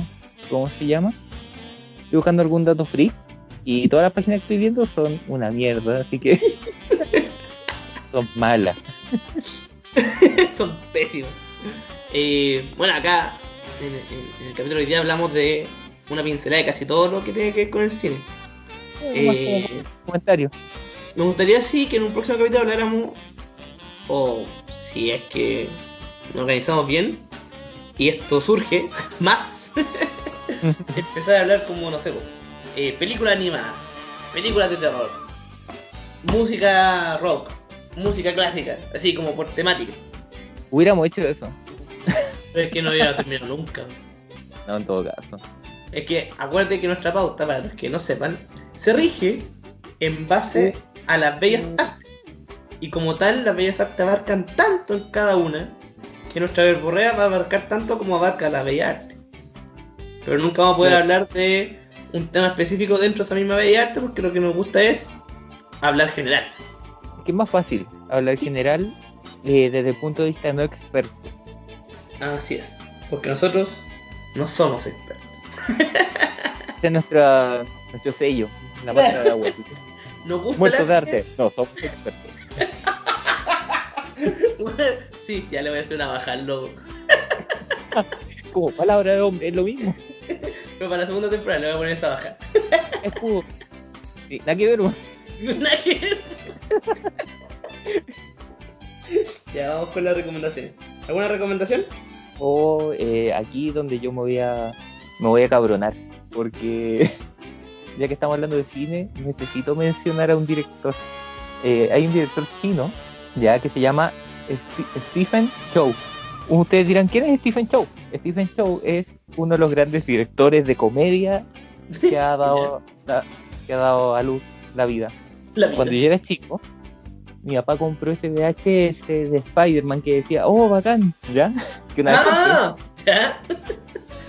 ¿Cómo se llama? Estoy buscando algún dato free. Y todas las páginas que estoy viendo son una mierda, así que. son malas. Son pésimos. Eh, bueno, acá en, en- en el capítulo de hoy día hablamos de una pincelada de casi todo lo que tiene que ver con el cine. Eh, Eh, comentario. me gustaría sí que en un próximo capítulo habláramos, o si es que nos organizamos bien, y esto surge más, empezar a hablar como, no sé, eh, película animada, películas de terror, música rock, música clásica, así como por temática. Hubiéramos hecho eso. Pero es que no hubiera terminado nunca. No, en todo caso. Es que acuérdate que nuestra pauta, para los que no sepan, se rige en base a las bellas artes. Y como tal, las bellas artes abarcan tanto en cada una que nuestra verborrea va a abarcar tanto como abarca la bella arte. Pero nunca vamos a poder hablar de un tema específico dentro de esa misma bella arte porque lo que nos gusta es hablar general. Que es más fácil hablar Sí. general eh, desde el punto de vista no experto. Así es, porque nosotros no somos expertos. Ese es nuestra, nuestro sello, la marca de agua. Nos gusta Muertos de la- arte. No, somos expertos. sí, ya le voy a hacer una baja al logo. Como palabra de hombre, es lo mismo. Pero para la segunda temporada le voy a poner esa baja. Escudo. Sí, nada que ver. Nada que ya vamos con las recomendaciones. ¿Alguna recomendación? O eh, aquí donde yo me voy a me voy a cabronar. Porque ya que estamos hablando de cine, necesito mencionar a un director. Eh, hay un director chino, ya que se llama Stephen Chow. Ustedes dirán, ¿quién es Stephen Chow? Stephen Chow es uno de los grandes directores de comedia que ha dado, la- que ha dado a luz la vida. La vida. Cuando yo era chico, mi papá compró ese VHS de Spider-Man que decía, oh, bacán, ¿ya? Que una vez ¡Ah! ¿Ya?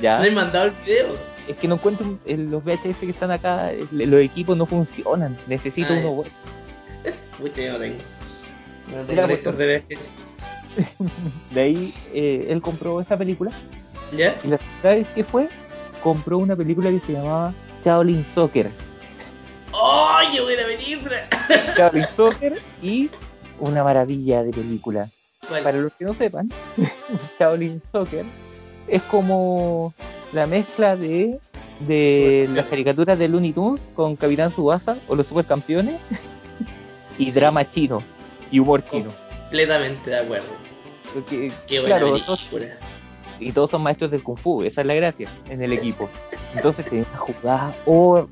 ¿ya? ¿No he mandado el video? Es que no encuentro en los VHS que están acá, el- los equipos no funcionan, necesito Ah, uno bueno. Pucha, yo no tengo. No tengo lector de VHS. De ahí eh, él compró esa película ¿Ya? y la vez que fue, compró una película que se llamaba Shaolin Soccer. ¡Oh, qué buena película! Shaolin Soccer y una maravilla de película. Para los que no sepan, Shaolin Soccer es como la mezcla de, de las caricaturas de Looney Tunes con Capitán Subasa o los supercampeones y drama chino y humor chino. Completamente de acuerdo. Porque, Qué buena claro, película. Y todos son maestros del Kung Fu, esa es la gracia en el equipo. Entonces tiene una jugada oh,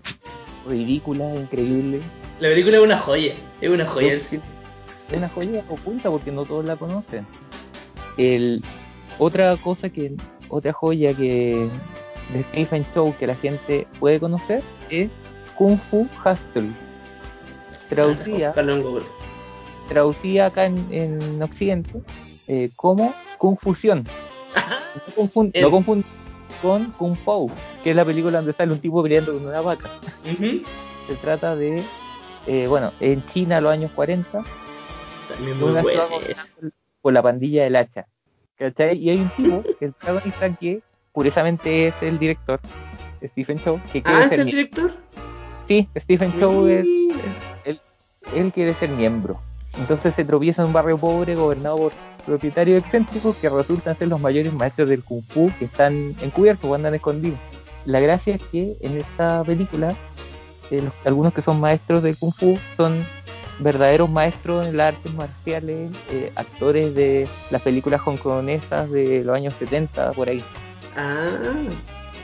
ridícula, increíble, La película es una joya. Es una joya del cine. es una joya oculta porque no todos la conocen. El, otra cosa que, otra joya que de Stephen Chow que la gente puede conocer es Kung Fu Hustle. En Google. traducida acá en, en Occidente eh, como Confusión. No, confun- El- no confundir con Kung Fu, que es la película donde sale un tipo peleando con una vaca. Se trata de, eh, bueno, en China los años 40, También muy una buena por la pandilla del hacha. ¿Cachai? Y hay un tipo, el protagonista que curiosamente es el director, Stephen Chow, que quiere Ah, ¿es ser el miembro. director? Sí, Stephen Chow es, Mira. él quiere ser miembro. Entonces se tropieza en un barrio pobre gobernado por propietarios excéntricos que resultan ser los mayores maestros del Kung Fu que están encubiertos o andan escondidos. La gracia es que en esta película, eh, los- algunos que son maestros del Kung Fu son verdaderos maestros en las artes marciales, eh, actores de las películas hongkonesas de los años 70, por ahí. Ah.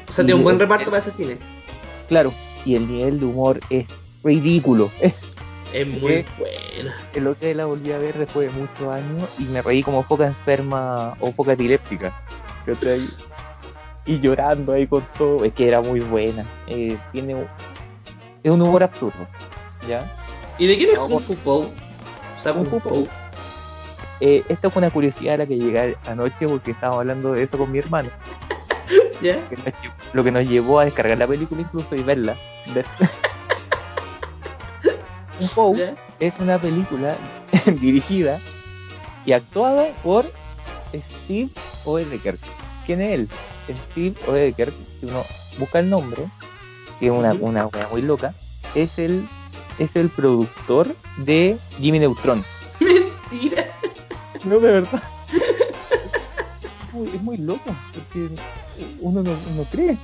O sea, tiene un buen reparto para ese cine. Claro, y el nivel de humor es ridículo. Es muy Eh, buena. El otro día la volví a ver después de muchos años y me reí como foca enferma o foca epiléptica. Y llorando ahí con todo. Es que era muy buena. Eh, tiene un- es un humor absurdo. ¿ya? ¿Y de quién es No, Kung Fu Pou? O sea, Kung Kung Fu Pou. Eh, esta fue una curiosidad a la que llegué anoche porque estábamos hablando de eso con mi hermano. Lo que nos llevó a descargar la película incluso y verla. Pou ¿Ya? es una película dirigida y actuada por Steve Oedeker. ¿Quién es él? Steve Oedeker, si uno busca el nombre, que es una, una muy loca, es el, es el productor de Jimmy Neutron. Mentira. No, de verdad. Es muy, es muy loco, porque uno no, no cree.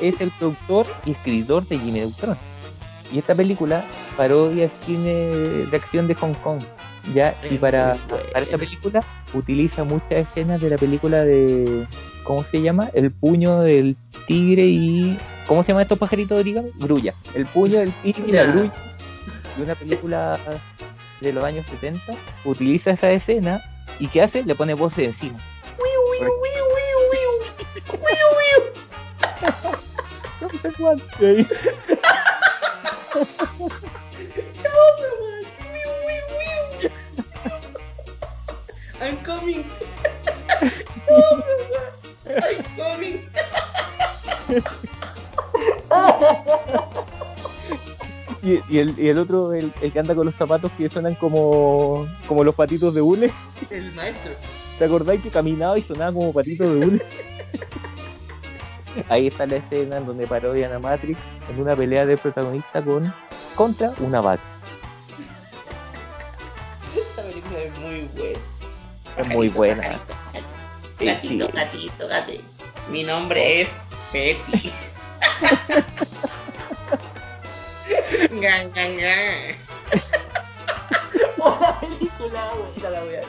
Es el productor y escritor de Jimmy Neutron. Y esta película parodia cine de acción de Hong Kong. ¿ya? Y para, para esta película utiliza muchas escenas de la película de. ¿Cómo se llama? El puño del tigre y. ¿Cómo se llama estos pajaritos de origami? Grulla. El puño del tigre y la grulla. De una película de los años 70. Utiliza esa escena y ¿qué hace? Le pone voces encima. Chosen One. Y ahí, Chosen one. Wiu, wiu, wiu. I'm coming. I'm coming. y, y el, y el otro, el, el que anda con los zapatos que suenan como, como los patitos de hule. El maestro. ¿Te acordáis que caminaba y sonaba como patito de hule? Ahí está la escena en donde parodian a Matrix en una pelea del protagonista con contra una vaca. Esta película es muy buena. Es muy buena. Gatito, gatito, gatito. Mi nombre es Betty. Gan, gan, gan. Oh, la película buena, la voy a ver.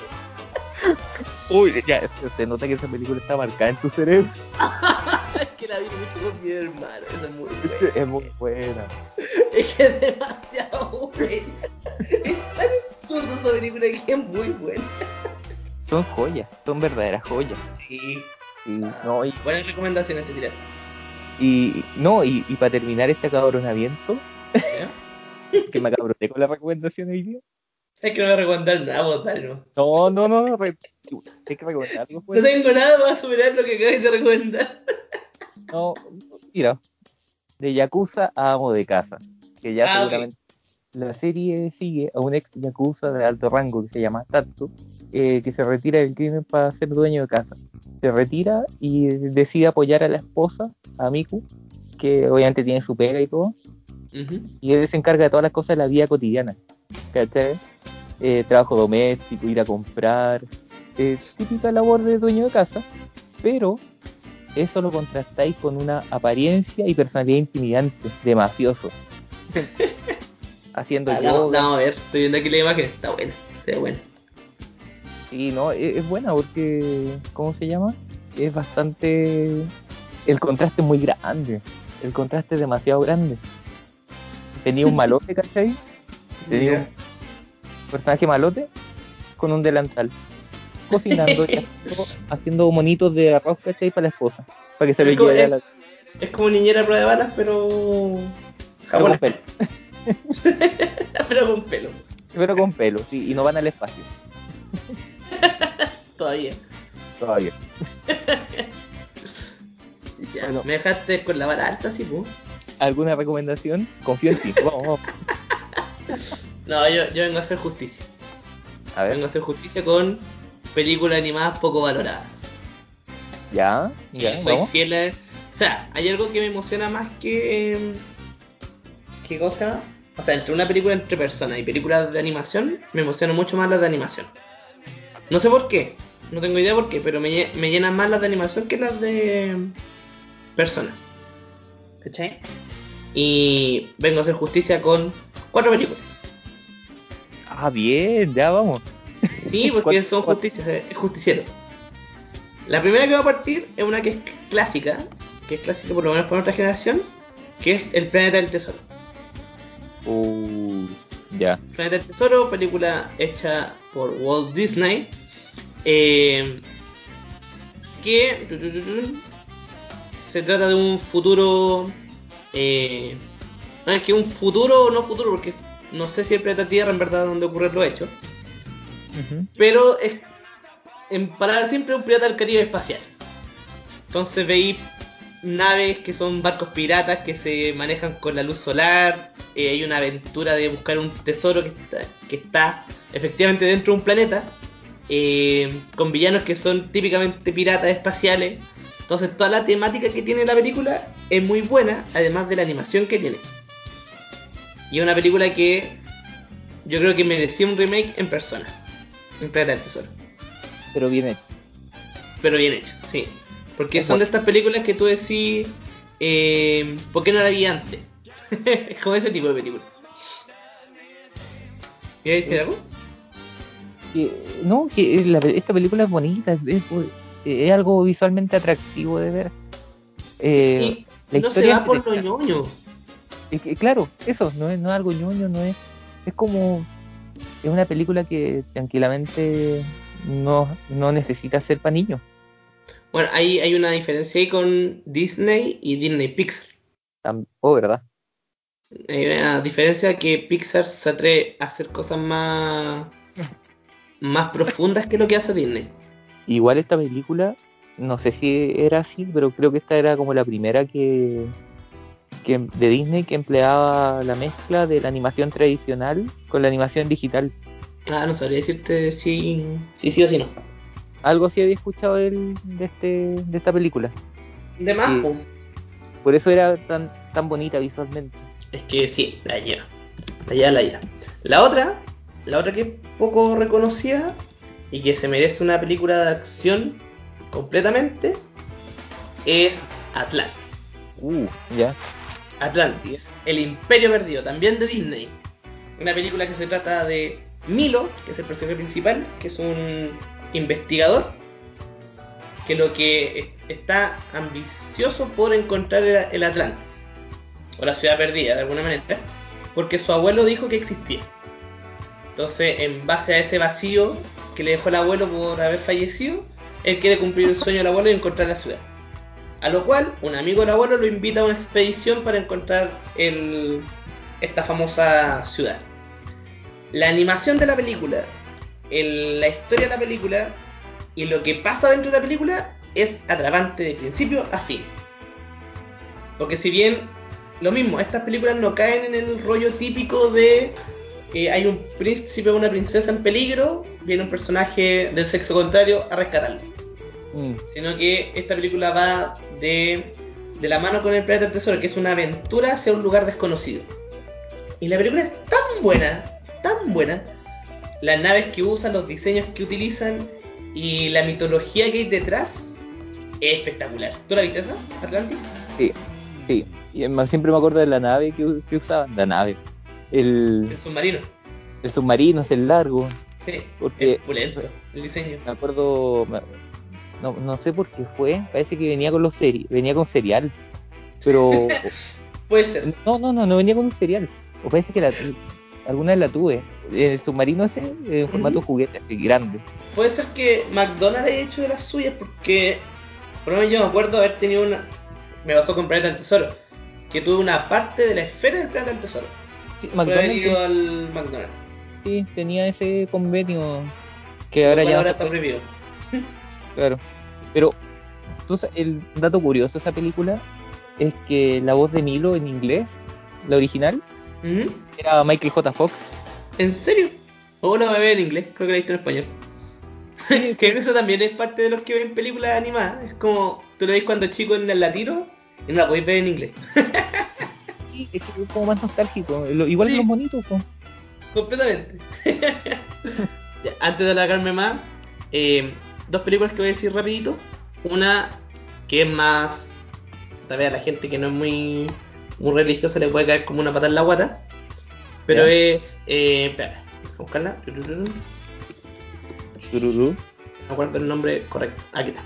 Uy, ya, se nota que esa película está marcada en tu cerebro. Es hermano, esa muy buena. Es muy buena. Es que es demasiado buena. Es tan absurdo esa película que es muy buena. Son joyas, son verdaderas joyas. Sí. Y, no, y, Buena recomendación este tirar. y- no, y, y para terminar este acabronamiento, ¿Ya? que me acabroné con la recomendación hoy día. Es que no voy a recomendar nada, dale, no. No, no, no, no, re- hay que recomendar algo. No pues. tengo nada para superar lo que acabáis de recomendar. No, mira, de Yakuza a amo de casa, que ya Ah, seguramente la serie sigue a un ex Yakuza de alto rango que se llama Tatsu, eh, que se retira del crimen para ser dueño de casa. Se retira y decide apoyar a la esposa, a Miku, que obviamente tiene su pega y todo, y él se encarga de todas las cosas de la vida cotidiana, ¿cachai? Eh, trabajo doméstico, ir a comprar, eh, típica labor de dueño de casa, pero eso lo contrastáis con una apariencia y personalidad intimidante de mafioso. Haciendo Ah, yoga. Vamos a ver, estoy viendo aquí la imagen, está buena, se ve buena. Sí, no, es, es buena porque, ¿cómo se llama? Es bastante... El contraste es muy grande. El contraste es demasiado grande. Tenía un malote, ¿cachai? Tenía un personaje malote con un delantal. Cocinando y haciendo, haciendo monitos de arroz, ¿cachai? Para la esposa. Para que se como- quede a la... Es como niñera a prueba de balas, pero. Pero con pelo. pero con pelo. Pero con pelo, sí, y no van al espacio. Todavía. Todavía. Ya, Bueno. me dejaste con la vara alta, sí, pues. ¿Alguna recomendación? Confío en ti. Vamos, vamos. No, yo, yo vengo a hacer justicia. A ver, Vengo a hacer justicia con películas animadas poco valoradas. ya, ya, soy fiel a... O sea, hay algo que me emociona más que... ¿Qué cosa? O sea, entre una película entre personas y películas de animación, me emociona mucho más las de animación. No sé por qué, no tengo idea por qué, pero me, me llenan más las de animación que las de personas. ¿Cachai? Y vengo a hacer justicia con cuatro películas. Ah, bien, ya vamos. Sí, porque ¿Cuál- son justicias, es justiciero. La primera que va a partir es una que es clásica, que es clásica por lo menos para nuestra generación, que es El Planeta del Tesoro. Uh, ya. Planeta del Tesoro, película hecha por Walt Disney, eh, que se trata de un futuro... eh, no es que un futuro o no futuro, porque no sé si el planeta Tierra en verdad donde ocurre lo hecho, Pero es en palabras siempre un pirata del Caribe espacial. Entonces veis naves que son barcos piratas que se manejan con la luz solar. eh, hay una aventura de buscar un tesoro que está, que está efectivamente dentro de un planeta. eh, con villanos que son típicamente piratas espaciales. Entonces toda la temática que tiene la película es muy buena, además de la animación que tiene. Y es una película que yo creo que merecía un remake en persona. En Planeta del Tesoro. Pero bien hecho. Pero bien hecho, sí. Porque Es son de estas películas que tú decís, eh, ¿por qué no la vi antes? es como ese tipo de película. ¿Quieres decir algo? Que- no, que la esta película es bonita, es, algo visualmente atractivo de ver. Eh, y la no se va por lo ñoño. es que, claro, eso, no es, no es algo ñoño, no es. Es como. Es una película que tranquilamente no, no necesita ser para niños. Bueno, ahí hay una diferencia ahí con Disney y Disney Pixar. Oh, ¿verdad? Hay una diferencia que Pixar se atreve a hacer cosas más, más profundas que lo que hace Disney. Igual esta película, no sé si era así, pero creo que esta era como la primera que, que de Disney que empleaba la mezcla de la animación tradicional con la animación digital. Ah, no sabría decirte si sí si, o si no. Algo sí había escuchado de, este, de esta película. De más, Por eso era tan, tan bonita visualmente. Es que sí, la lleva. La lleva, la lleva. La otra, la otra que es poco reconocida y que se merece una película de acción completamente es Atlantis. Uh, ya. Atlantis, El Imperio Perdido, también de Disney. Una película que se trata de Milo, que es el personaje principal, que es un investigador que lo que está ambicioso por encontrar el Atlantis, o la ciudad perdida de alguna manera, porque su abuelo dijo que existía. Entonces, en base a ese vacío que le dejó el abuelo por haber fallecido, él quiere cumplir el sueño del abuelo y encontrar la ciudad. A lo cual, un amigo del abuelo lo invita a una expedición para encontrar esta famosa ciudad. La animación de la película, la historia de la película y lo que pasa dentro de la película es atrapante de principio a fin. Porque si bien lo mismo, estas películas no caen en el rollo típico de eh, hay un príncipe o una princesa en peligro, viene un personaje del sexo contrario a rescatarlo. Mm. Sino que esta película va de, de la mano con el planeta del tesoro, que es una aventura hacia un lugar desconocido. Y la película es tan buena, tan buena. Las naves que usan, los diseños que utilizan y la mitología que hay detrás es espectacular. ¿Tú la viste esa, Atlantis? Sí, sí. Y siempre me acuerdo de la nave que, que usaban, la nave. El, el submarino. El submarino es el largo. Sí, porque, pulento, el diseño. Me acuerdo, no, no sé por qué fue, parece que venía con los seri venía con cereal, pero... Puede ser. No, no, no, no venía con un cereal. O parece que la, alguna vez la tuve. El submarino ese, en formato juguete, así grande. Puede ser que McDonald's haya hecho de las suyas porque, por lo menos yo me acuerdo haber tenido una... Me pasó con Planeta del Tesoro, que tuve una parte de la esfera del Planeta del Tesoro. Sí, McDonald's. ido al McDonald's. Sí, tenía ese convenio que ahora ya... Ahora está prohibido. Claro. Pero el dato curioso de esa película es que la voz de Milo en inglés, la original, era Michael J. Fox. ¿En serio? O la ver en inglés, creo que la visto en español. que eso también es parte de los que ven películas animadas. Es como, tú lo ves cuando chico en el latino y no la podéis ver en inglés. sí, es como más nostálgico. Igual que los bonitos. Completamente. Antes de alargarme más, eh, dos películas que voy a decir rapidito. Una que es más, tal vez a la gente que no es muy, muy religiosa le puede caer como una pata en la guata. Pero es, eh, espera, a buscarla. No acuerdo el nombre correcto. Aquí está.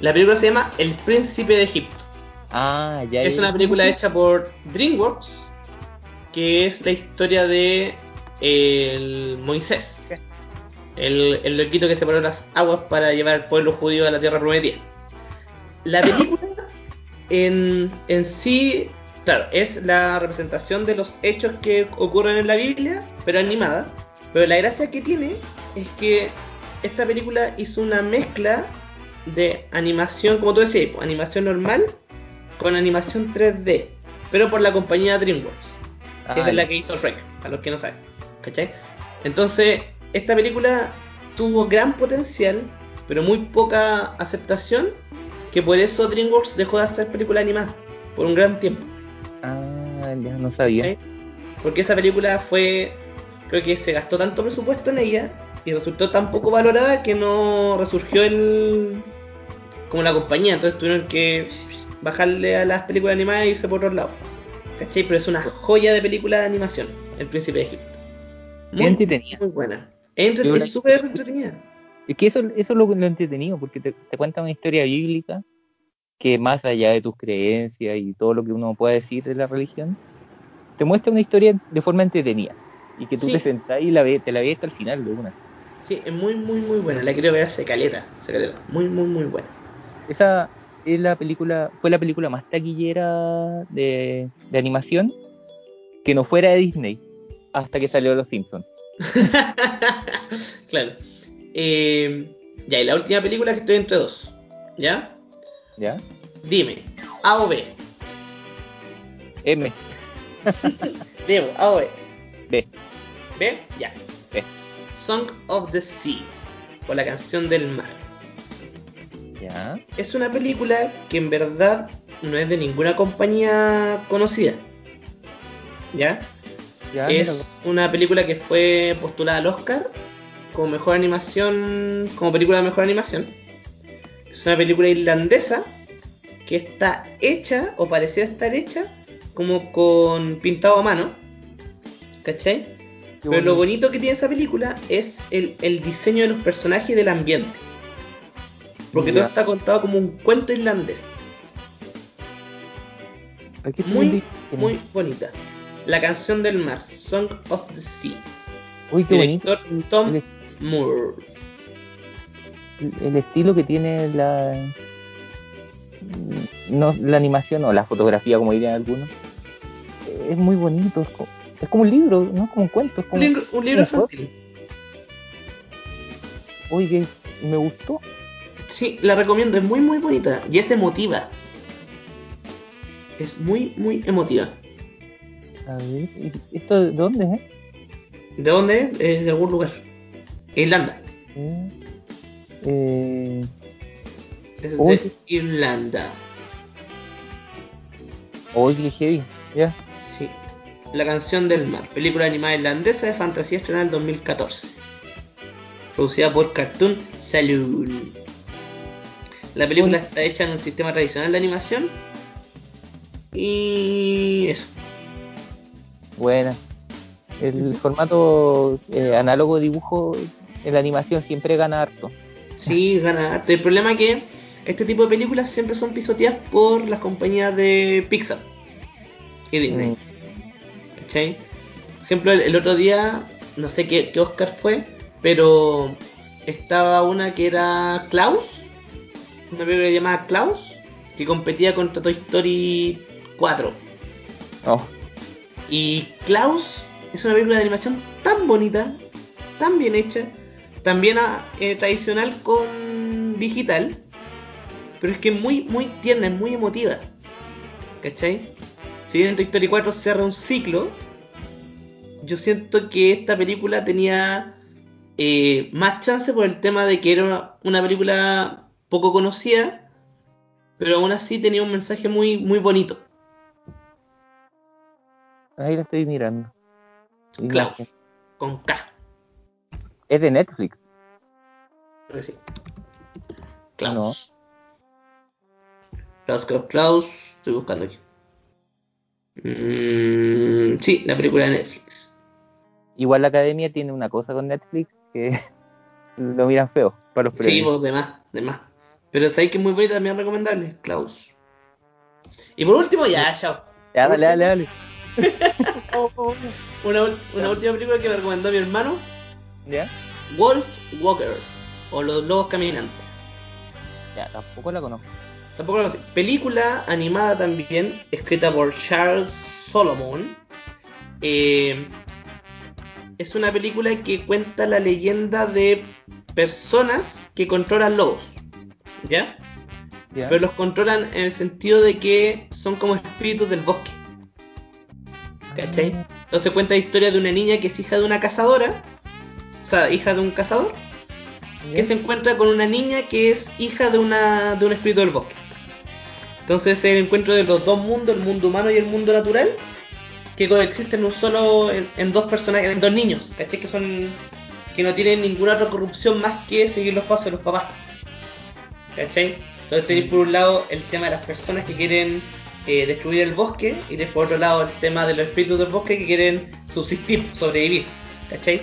La película se llama El Príncipe de Egipto. Ah, ya. Es una película hecha por DreamWorks, que es la historia de el Moisés, el, el loquito que separó las aguas para llevar al pueblo judío a la tierra prometida. La película en, en sí, claro, es la representación de los hechos que ocurren en la Biblia, pero animada. Pero la gracia que tiene es que esta película hizo una mezcla de animación, como tú decías, pues, animación normal con animación 3D, pero por la compañía DreamWorks, que es la que hizo Shrek, a los que no saben. ¿Cachai? Entonces, esta película tuvo gran potencial, pero muy poca aceptación, que por eso DreamWorks dejó de hacer película animada por un gran tiempo. Ah, ya no sabía. Porque esa película fue, creo que se gastó tanto presupuesto en ella y resultó tan poco valorada que no resurgió el como la compañía, entonces tuvieron que bajarle a las películas animadas e irse por otro lado. ¿Cachai? Pero es una joya de película de animación, El Príncipe de Egipto. Muy, entretenida. Muy buena. Es súper entretenida. Es que eso, eso es lo, lo entretenido, porque te, cuenta una historia bíblica que más allá de tus creencias y todo lo que uno pueda decir de la religión, te muestra una historia de forma entretenida. Y que tú te sentás y la ve, te la ves hasta el final de una. Sí, es muy, muy, muy buena. La quiero ver hace caleta, caleta. Muy, muy, muy buena. Esa, es la película, fue la película más taquillera de, de animación que no fuera de Disney hasta que salió Los Simpsons. claro. Eh, ya, y la última película que estoy entre dos. ¿Ya? ¿Ya? Dime, A o B. M. Diego, A o B. B. ¿B? Ya. B. Song of the Sea. O la canción del mar. ¿Ya? Es una película que en verdad no es de ninguna compañía conocida. ¿Ya? ¿Ya? es una película que fue postulada al Oscar como mejor animación, como película de mejor animación. Es una película irlandesa que está hecha o pareciera estar hecha como con pintado a mano. ¿Cachai? Qué Pero lo bonito. que tiene esa película es el, el diseño de los personajes y del ambiente. Porque Ya. todo está contado como un cuento irlandés. Aquí Muy, muy bonita. La canción del mar, Song of the Sea. Uy, qué bonito. Director Tom El, Moore. el estilo que tiene la. No, la animación o la fotografía, como dirían algunos. Es muy bonito. Es como, es como un libro, no es como un cuento. Es Un como, libro, un libro un juego. infantil. Uy, que me gustó. Sí, la recomiendo, es muy muy bonita y es emotiva. Es muy muy emotiva. A ver, ¿y ¿esto de dónde es? eh? ¿De dónde es? Es de algún lugar. Irlanda. Mm, Eh, Es de Irlanda. Qué heavy. Ya. Sí. La canción del mar, película animada irlandesa de fantasía estrenada en el 2014. Producida por Cartoon Saloon. La película está hecha en un sistema tradicional de animación. Y eso. Buena. El formato eh, análogo de dibujo en la animación siempre gana harto. Sí, gana harto. El problema es que este tipo de películas siempre son pisoteadas por las compañías de Pixar y Disney. Mm, ¿Cachai? Por ejemplo, el, el otro día, no sé qué, qué Oscar fue, pero estaba una que era Klaus, una película llamada Klaus, que competía contra Toy Story 4. oh, Y Klaus es una película de animación tan bonita, tan bien hecha, también ah, eh, tradicional con digital, pero es que muy, muy tierna, es muy emotiva. ¿Cachai? Si bien en Toy Story 4 cierra un ciclo, yo siento que esta película tenía eh, más chance por el tema de que era una, una película poco conocida, pero aún así tenía un mensaje muy, muy bonito. Ahí la estoy mirando. Klaus, con K. Es de Netflix. Creo que sí. Klaus. Klaus, Klaus, Klaus. Estoy buscando aquí. Mm, sí, la película de Netflix. Igual la academia tiene una cosa con Netflix que lo miran feo para los Sí, premios. pues, de más, de más. Pero sabéis que es muy bonita, también recomendable. Klaus. Y por último, ya, chao. ya, dale, dale, dale. Una, ul- una última película que me recomendó mi hermano: ¿Ya? Wolf Walkers. O Los Lobos Caminantes. Ya, tampoco la conozco. Tampoco lo sé. Película animada también, escrita por Charles Solomon. Eh, es una película que cuenta la leyenda de personas que controlan lobos. ¿Ya? ¿Ya? Pero los controlan en el sentido de que son como espíritus del bosque. ¿Cachai? Entonces cuenta la historia de una niña que es hija de una cazadora. O sea, hija de un cazador. que se encuentra con una niña que es hija de, una, de un espíritu del bosque. Entonces es el encuentro de los dos mundos, el mundo humano y el mundo natural, que coexisten en un solo, en, en dos personajes, en dos niños, ¿cachai? Que son, que no tienen ninguna otra corrupción más que seguir los pasos de los papás. ¿Cachai? Entonces tenéis por un lado el tema de las personas que quieren eh, destruir el bosque y por otro lado el tema de los espíritus del bosque que quieren subsistir, sobrevivir. ¿Cachai?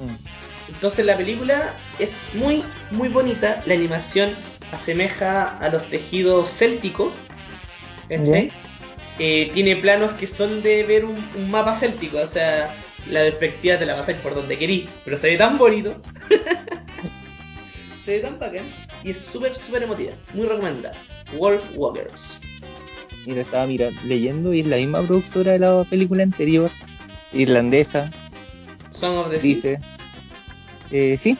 Mm. Entonces la película es muy, muy bonita. La animación asemeja a los tejidos célticos. ¿cachai? Eh, tiene planos que son de ver un, un mapa céltico. O sea, la perspectiva te la pasáis por donde querís. Pero se ve tan bonito. se ve tan bacán. Y es súper, súper emotiva. Muy recomendada. Wolf Walkers. Y lo estaba mirando, leyendo y es la misma productora de la película anterior, irlandesa, Song of the dice. Eh, sí.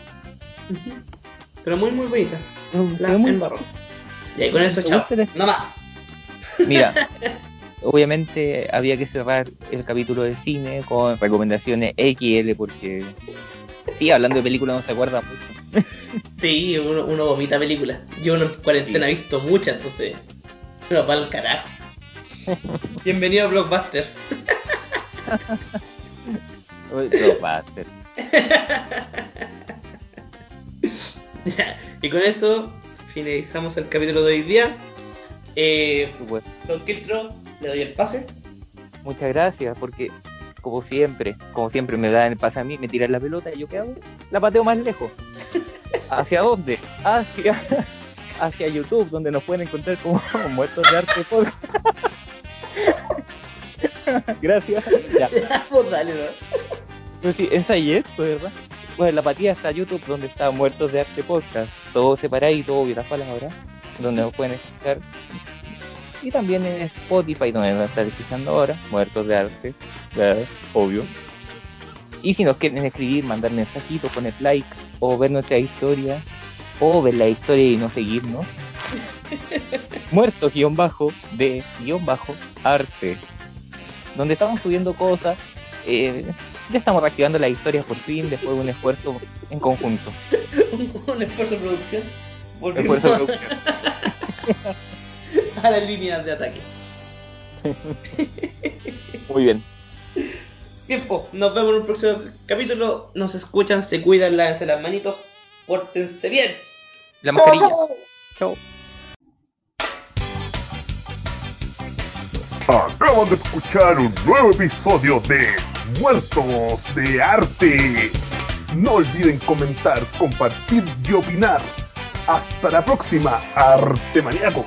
Pero muy, muy bonita. se La muy- embarró. Y ahí con eso, ¿Te chao. No más. Mira, obviamente había que cerrar el capítulo de cine con recomendaciones XL porque sí, hablando de películas no se acuerda mucho. Sí, uno, uno vomita películas. Yo en cuarentena he visto muchas, entonces se nos va al carajo. Bienvenido a Blockbuster. Uy, Blockbuster. Ya, y con eso finalizamos el capítulo de hoy día. Eh, Bueno, Don Kiltro, le doy el pase. muchas gracias porque como siempre, como siempre me dan el pase a mí, me tiran la pelota y yo qué hago? La pateo más lejos. ¿Hacia dónde? Hacia hacia YouTube, donde nos pueden encontrar como muertos de arte podcast. Gracias. Ya. pues dale, ¿no? Pues sí, ensayé, pues, ¿verdad? Bueno, la patía está YouTube, donde está Muertos de Arte Podcast. Todo separadito, obvio, las palabras, donde nos pueden escuchar. Y también en Spotify, donde nos están escuchando ahora, Muertos de Arte, ¿verdad? obvio. Y si nos quieren escribir, mandar mensajitos, poner like, o ver nuestra historia, o ver la historia y no seguirnos. Muertos guion bajo de guion bajo arte. Donde estamos subiendo cosas. eh, ya estamos reactivando las historias por fin, después de un esfuerzo en conjunto. un, un esfuerzo de producción. Volviendo Esfuerzo de producción. a las líneas de ataque. Muy bien. Tiempo, nos vemos en un próximo capítulo. Nos escuchan, se cuidan, lávense las manitos, pórtense bien. La mascarilla. chao. Chao. Acaban de escuchar un nuevo episodio de Muertos de Arte. No olviden comentar, compartir y opinar. Hasta la próxima, Arte Maníacos.